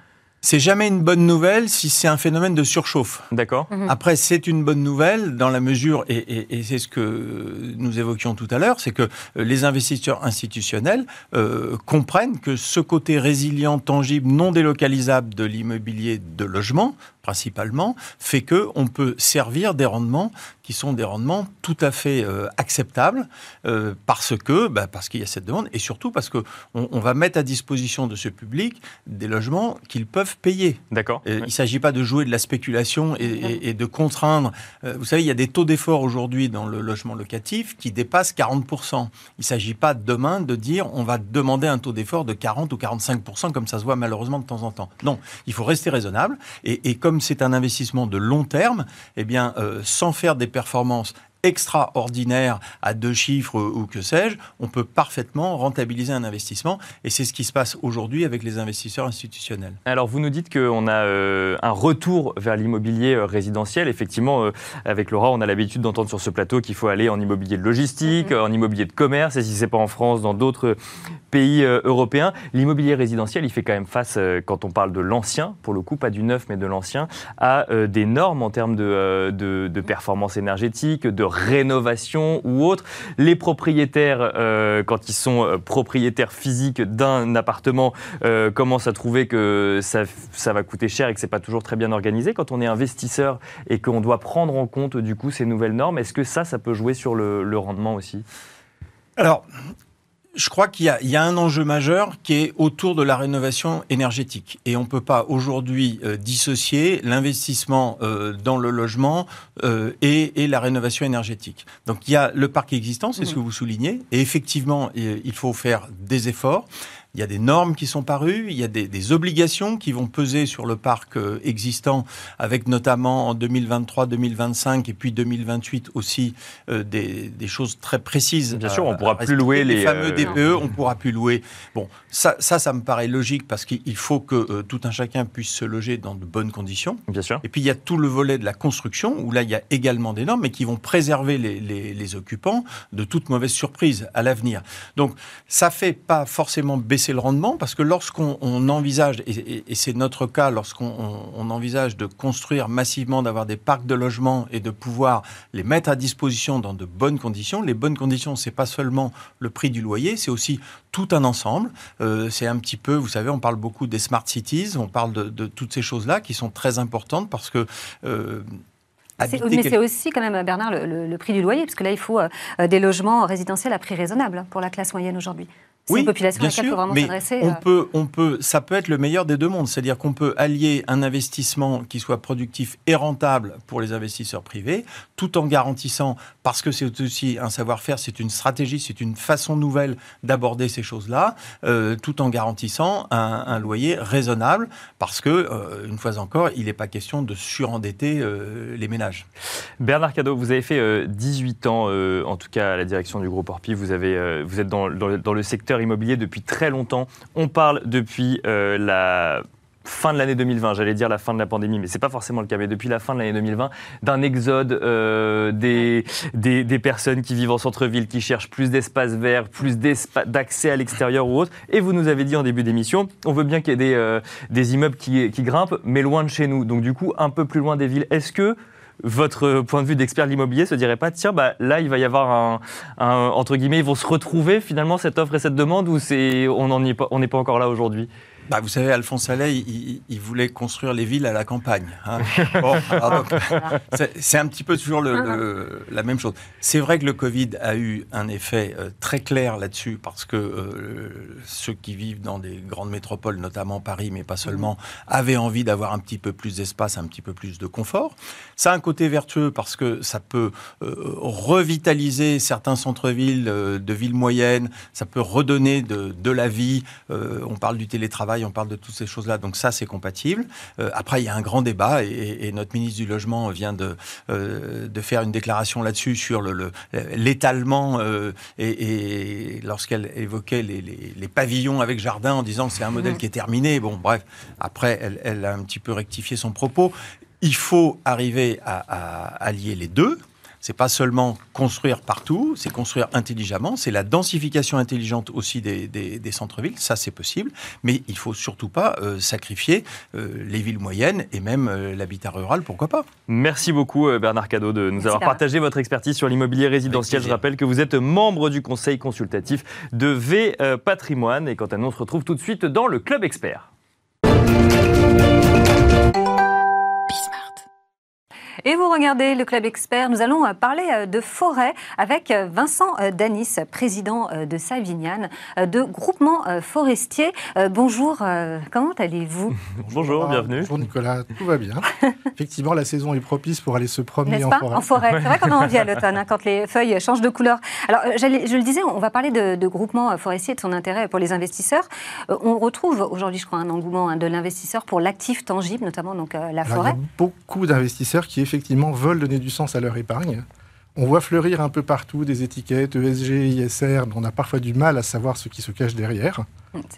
c'est jamais une bonne nouvelle si c'est un phénomène de surchauffe. D'accord. Mhm. Après, c'est une bonne nouvelle dans la mesure, et, c'est ce que nous évoquions tout à l'heure, c'est que euh, les investisseurs institutionnels euh, comprennent que ce côté résilient, tangible, non délocalisable de l'immobilier de logement, principalement, fait que on peut servir des rendements qui sont des rendements tout à fait euh, acceptables euh, parce que bah, parce qu'il y a cette demande et surtout parce que on, va mettre à disposition de ce public des logements qu'ils peuvent payer. D'accord. Euh, il ne s'agit pas de jouer de la spéculation et, et de contraindre. vous savez, il y a des taux d'effort aujourd'hui dans le logement locatif qui dépassent 40% Il ne s'agit pas demain de dire on va demander un taux d'effort de 40 ou 45% comme ça se voit malheureusement de temps en temps. Non, il faut rester raisonnable et, et comme c'est un investissement de long terme, eh bien, sans faire des performance extraordinaire à deux chiffres ou que sais-je, on peut parfaitement rentabiliser un investissement. Et c'est ce qui se passe aujourd'hui avec les investisseurs institutionnels. Alors, vous nous dites qu'on a euh, un retour vers l'immobilier euh, résidentiel. Effectivement, euh, avec Laura, on a l'habitude d'entendre sur ce plateau qu'il faut aller en immobilier de logistique, mm-hmm. en immobilier de commerce, et si ce n'est pas en France, dans d'autres pays européens. L'immobilier résidentiel, il fait quand même face, quand on parle de l'ancien, pour le coup, pas du neuf, mais de l'ancien, à des normes en termes de, de, de performance énergétique, de rénovation ou autre. Les propriétaires, euh, quand ils sont euh, propriétaires physiques d'un appartement, euh, commencent à trouver que ça, va coûter cher et que c'est pas toujours très bien organisé. Quand on est investisseur et qu'on doit prendre en compte du coup ces nouvelles normes, est-ce que ça, ça peut jouer sur le, le rendement aussi? Alors, je crois qu'il y, y, a un enjeu majeur qui est autour de la rénovation énergétique. Et on ne peut pas aujourd'hui euh, dissocier l'investissement euh, dans le logement euh, et, et, la rénovation énergétique. Donc il y a le parc existant, c'est ce que vous soulignez. Et effectivement, il faut faire des efforts. Il y a des normes qui sont parues, il y a des, obligations qui vont peser sur le parc euh, existant, avec notamment en 2023, 2025 et puis 2028 aussi euh, des, choses très précises. Bien sûr, on ne pourra plus louer les, fameux euh, DPE, on ne pourra plus louer. Bon, ça, ça, ça me paraît logique parce qu'il faut que tout un chacun puisse se loger dans de bonnes conditions. Bien sûr. Et puis il y a tout le volet de la construction où là il y a également des normes, mais qui vont préserver les, les, les occupants de toute mauvaise surprise à l'avenir. Donc ça fait pas forcément baisser baisser le rendement parce que lorsqu'on on envisage, et, et- et c'est notre cas, lorsqu'on on- on envisage de construire massivement, d'avoir des parcs de logements et de pouvoir les mettre à disposition dans de bonnes conditions, les bonnes conditions, c'est pas seulement le prix du loyer, c'est aussi tout un ensemble. Euh, c'est un petit peu, vous savez, on parle beaucoup des smart cities, on parle de, de toutes ces choses-là qui sont très importantes parce que euh, Mais c'est aussi quand même, Bernard, le, le- le prix du loyer, parce que là, il faut euh, des logements résidentiels à prix raisonnable pour la classe moyenne aujourd'hui. C'est une population à bien laquelle il faut sûr, vraiment mais s'adresser. On euh. peut, on peut, ça peut être le meilleur des deux mondes, c'est-à-dire qu'on peut allier un investissement qui soit productif et rentable pour les investisseurs privés, tout en garantissant, parce que c'est aussi un savoir-faire, c'est une stratégie, c'est une façon nouvelle d'aborder ces choses-là, euh, tout en garantissant un, un loyer raisonnable, parce que euh, une fois encore, il n'est pas question de surendetter euh, les ménages. Bernard Cadeau, vous avez fait euh, 18 ans, euh, en tout cas à la direction du groupe Orpi. Vous, avez, euh, vous êtes dans, dans le- dans le secteur immobilier depuis très longtemps. On parle depuis euh, la fin de l'année 2020, j'allais dire la fin de la pandémie, mais c'est pas forcément le cas, mais depuis la fin de l'année 2020, d'un exode euh, des, personnes qui vivent en centre-ville, qui cherchent plus d'espace vert, plus d'accès à l'extérieur ou autre. Et vous nous avez dit en début d'émission, on veut bien qu'il y ait des, euh, immeubles qui grimpent, mais loin de chez nous. Donc du coup, un peu plus loin des villes. Est-ce que votre point de vue d'expert de l'immobilier se dirait pas, tiens, bah, là, il va y avoir un, un- entre guillemets, ils vont se retrouver finalement cette offre et cette demande ou c'est, on n'en est pas, on n'est pas encore là aujourd'hui? Bah, vous savez, Alphonse Allais, il, il- il voulait construire les villes à la campagne. hein. Bon, c'est c'est un petit peu toujours le- le- la même chose. C'est vrai que le Covid a eu un effet euh, très clair là-dessus parce que euh, ceux qui vivent dans des grandes métropoles, notamment Paris, mais pas seulement, avaient envie d'avoir un petit peu plus d'espace, un petit peu plus de confort. Ça a un côté vertueux parce que ça peut euh, revitaliser certains centres-villes euh, de villes moyennes, ça peut redonner de, de la vie. Euh, on parle du télétravail, on parle de toutes ces choses-là, donc ça c'est compatible. Euh, après, il y a un grand débat et, et notre ministre du Logement vient de, euh, de faire une déclaration là-dessus sur le- le- l'étalement euh, et, et lorsqu'elle évoquait les, les- les pavillons avec jardin en disant que c'est un modèle qui est terminé. Bon, bref, après, elle, elle a un petit peu rectifié son propos. Il faut arriver à, à allier les deux. C'est pas seulement construire partout, c'est construire intelligemment, c'est la densification intelligente aussi des, des- des centres-villes, ça c'est possible, mais il faut surtout pas euh, sacrifier euh, les villes moyennes et même euh, l'habitat rural, pourquoi pas Merci beaucoup euh, Bernard Cadeau de nous Merci, avoir Bernard. partagé votre expertise sur l'immobilier résidentiel. Je rappelle que vous êtes membre du conseil consultatif de V Patrimoine et quant à nous, on se retrouve tout de suite dans le club expert. Et vous regardez le Club Expert, nous allons euh, parler euh, de forêt avec euh, Vincent Danis, président de Savignane, de groupement forestier. Bonjour, comment allez-vous? Bonjour, bienvenue. Bonjour Nicolas, tout va bien. Effectivement, la saison est propice pour aller se promener en pas? forêt. En forêt. C'est vrai qu'on a envie à l'automne hein, quand les feuilles changent de couleur. Alors, je le disais, on va parler de, de groupement forestier et de son intérêt pour les investisseurs. On retrouve aujourd'hui, je crois, un engouement hein, de l'investisseur pour l'actif tangible, notamment donc la Alors, il y forêt. a beaucoup d'investisseurs qui effectivement veulent donner du sens à leur épargne. On voit fleurir un peu partout des étiquettes ESG, ISR, mais on a parfois du mal à savoir ce qui se cache derrière.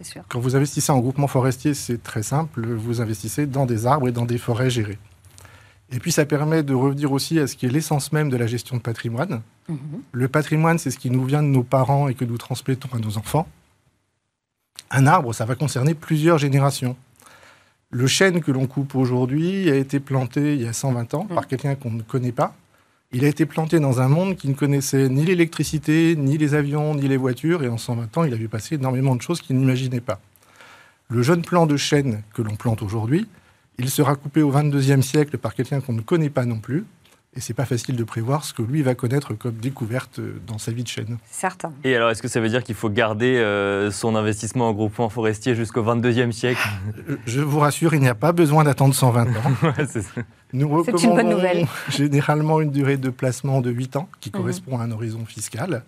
Sûr. Quand vous investissez en groupement forestier, c'est très simple, vous investissez dans des arbres et dans des forêts gérées. Et puis ça permet de revenir aussi à ce qui est l'essence même de la gestion de patrimoine. Mhm. Le patrimoine, c'est ce qui nous vient de nos parents et que nous transmettons à nos enfants. Un arbre, ça va concerner plusieurs générations. Le chêne que l'on coupe aujourd'hui a été planté il y a 120 ans par quelqu'un qu'on ne connaît pas. Il a été planté dans un monde qui ne connaissait ni l'électricité, ni les avions, ni les voitures, et en 120 ans, il a vu passer énormément de choses qu'il n'imaginait pas. Le jeune plant de chêne que l'on plante aujourd'hui, il sera coupé au 22e siècle par quelqu'un qu'on ne connaît pas non plus, et c'est pas facile de prévoir ce que lui va connaître comme découverte dans sa vie de chêne. Certain. Et alors, est-ce que ça veut dire qu'il faut garder euh, son investissement en groupement forestier jusqu'au 22e siècle? Euh, Je vous rassure, il n'y a pas besoin d'attendre 120 ans. Ouais, c'est ça. Nous C'est une bonne nouvelle. généralement une durée de placement de 8 ans, qui Mhm. correspond à un horizon fiscal.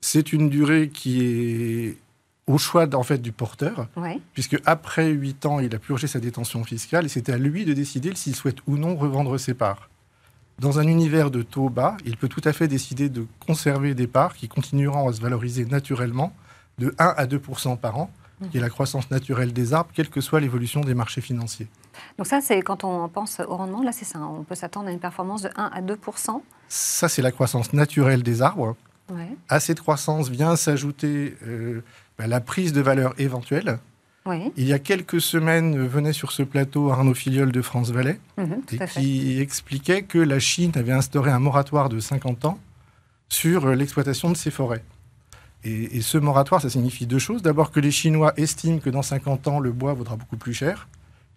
C'est une durée qui est au choix en fait, du porteur, Ouais. puisque après 8 ans, il a purgé sa détention fiscale et c'est à lui de décider s'il souhaite ou non revendre ses parts. Dans un univers de taux bas, il peut tout à fait décider de conserver des parts qui continueront à se valoriser naturellement de 1 à 2 par an, qui est la croissance naturelle des arbres, quelle que soit l'évolution des marchés financiers. Donc ça, c'est quand on pense au rendement, là c'est ça, on peut s'attendre à une performance de 1 à 2% Ça, c'est la croissance naturelle des arbres. Ouais. À cette croissance vient s'ajouter euh, bah, la prise de valeur éventuelle. Oui, Il y a quelques semaines, venait sur ce plateau Arnaud Filiol de France Valais mhm, et qui expliquait que la Chine avait instauré un moratoire de 50 ans sur l'exploitation de ses forêts. Et, et ce moratoire, ça signifie deux choses. D'abord que les Chinois estiment que dans 50 ans, le bois vaudra beaucoup plus cher,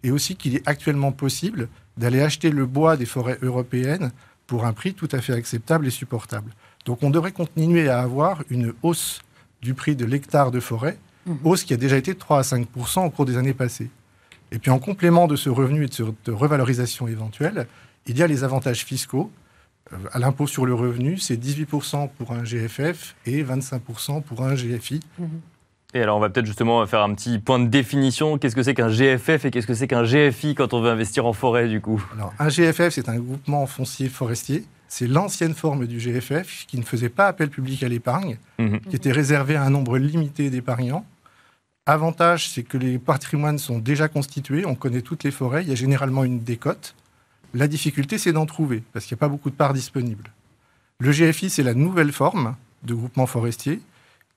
et aussi qu'il est actuellement possible d'aller acheter le bois des forêts européennes pour un prix tout à fait acceptable et supportable. Donc on devrait continuer à avoir une hausse du prix de l'hectare de forêt, Mhm. hausse qui a déjà été de 3 à 5% au cours des années passées. Et puis en complément de ce revenu et de cette revalorisation éventuelle, il y a les avantages fiscaux. Euh, À l'impôt sur le revenu, c'est 18% pour un GFF et 25% pour un GFI. Et alors, on va peut-être justement faire un petit point de définition. Qu'est-ce que c'est qu'un GFF et qu'est-ce que c'est qu'un GFI quand on veut investir en forêt, du coup? Alors, un GFF, c'est un groupement foncier forestier. C'est l'ancienne forme du GFF qui ne faisait pas appel public à l'épargne, Mhm. qui était réservé à un nombre limité d'épargnants. Avantage, c'est que les patrimoines sont déjà constitués, on connaît toutes les forêts, il y a généralement une décote. La difficulté, c'est d'en trouver, parce qu'il n'y a pas beaucoup de parts disponibles. Le GFI, c'est la nouvelle forme de groupement forestier,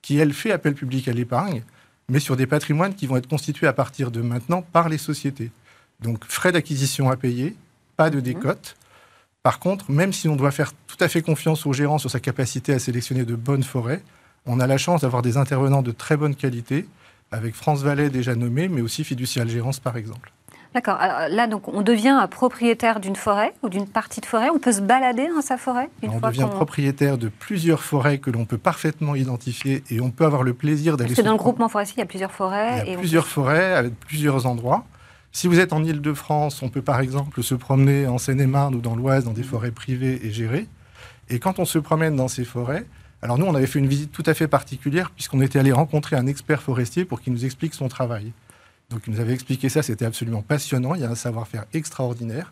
qui, elle, fait appel public à l'épargne, mais sur des patrimoines qui vont être constitués à partir de maintenant par les sociétés. Donc, frais d'acquisition à payer, pas de décote. Par contre, même si on doit faire tout à fait confiance au gérant sur sa capacité à sélectionner de bonnes forêts, on a la chance d'avoir des intervenants de très bonne qualité, avec France Valais déjà nommé, mais aussi Fiducial Gérance par exemple. D'accord. Là, donc, on devient propriétaire d'une forêt ou d'une partie de forêt. On peut se balader dans sa forêt une on fois devient propriétaire de plusieurs forêts que l'on peut parfaitement identifier et on peut avoir le plaisir d'aller Parce que dans le groupement forestier, il y a plusieurs forêts. Il y et a on- plusieurs forêts avec plusieurs endroits. Si vous êtes en Île-de-France, on peut par exemple se promener en Seine-et-Marne ou dans l'Oise dans des forêts privées et gérées. Et quand on se promène dans ces forêts, alors nous, on avait fait une visite tout à fait particulière puisqu'on était allé rencontrer un expert forestier pour qu'il nous explique son travail. Donc il nous avait expliqué ça, c'était absolument passionnant, il y a un savoir-faire extraordinaire.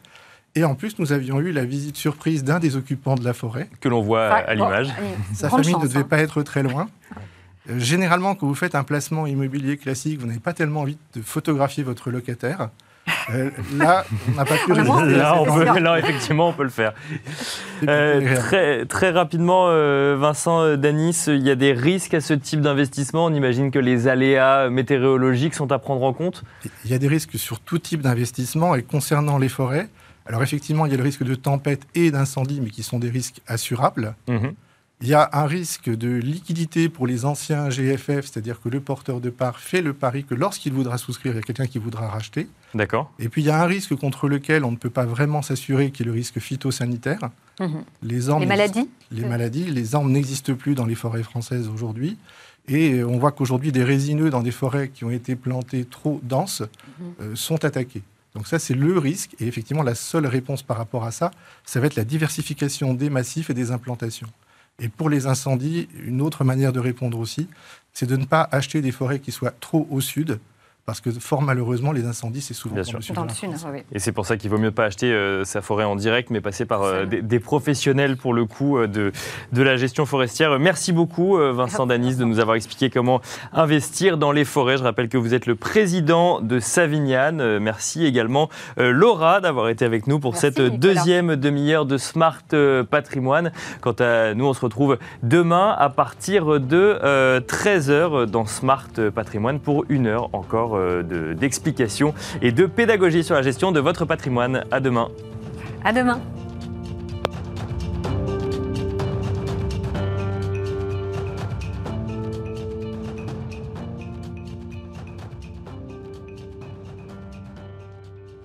Et en plus, nous avions eu la visite surprise d'un des occupants de la forêt. Que l'on voit à l'image. Sa famille chance, ne devait hein. pas être très loin. Euh, Généralement, quand vous faites un placement immobilier classique, vous n'avez pas tellement envie de photographier votre locataire. Euh, là, on n'a pas pu Là, on peut- là, effectivement, on peut le faire. Euh, très, très rapidement, euh, Vincent euh, Danis, il y a des risques à ce type d'investissement? On imagine que les aléas météorologiques sont à prendre en compte? Il y a des risques sur tout type d'investissement et concernant les forêts. Alors effectivement, il y a le risque de tempête et d'incendie, mais qui sont des risques assurables. Mhm. Il y a un risque de liquidité pour les anciens GFF, c'est-à-dire que le porteur de part fait le pari que lorsqu'il voudra souscrire, il y a quelqu'un qui voudra racheter. D'accord. Et puis il y a un risque contre lequel on ne peut pas vraiment s'assurer, qui est le risque phytosanitaire. Mhm. Les, arbres Les maladies les Oui. maladies, les arbres n'existent plus dans les forêts françaises aujourd'hui. Et euh, on voit qu'aujourd'hui, des résineux dans des forêts qui ont été plantées trop denses Mhm. euh, sont attaqués. Donc ça, c'est le risque. Et effectivement, la seule réponse par rapport à ça, ça va être la diversification des massifs et des implantations. Et pour les incendies, une autre manière de répondre aussi, c'est de ne pas acheter des forêts qui soient trop au sud, parce que fort malheureusement, les incendies, c'est souvent Bien dans sûr. le sud. Dans de le la sud, France. oui. Et c'est pour ça qu'il vaut mieux pas acheter euh, sa forêt en direct, mais passer par euh, des, des professionnels pour le coup euh, de, de la gestion forestière. Merci beaucoup, euh, Vincent Danis, de nous avoir expliqué comment investir dans les forêts. Je rappelle que vous êtes le président de Savignane. Euh, Merci également, euh, Laura, d'avoir été avec nous pour Merci, cette Nicolas. deuxième demi-heure de Smart Patrimoine. Quant à nous, on se retrouve demain à partir de 13h dans Smart Patrimoine pour une heure encore euh, d'explications et de pédagogie sur la gestion de votre patrimoine. À demain. À demain.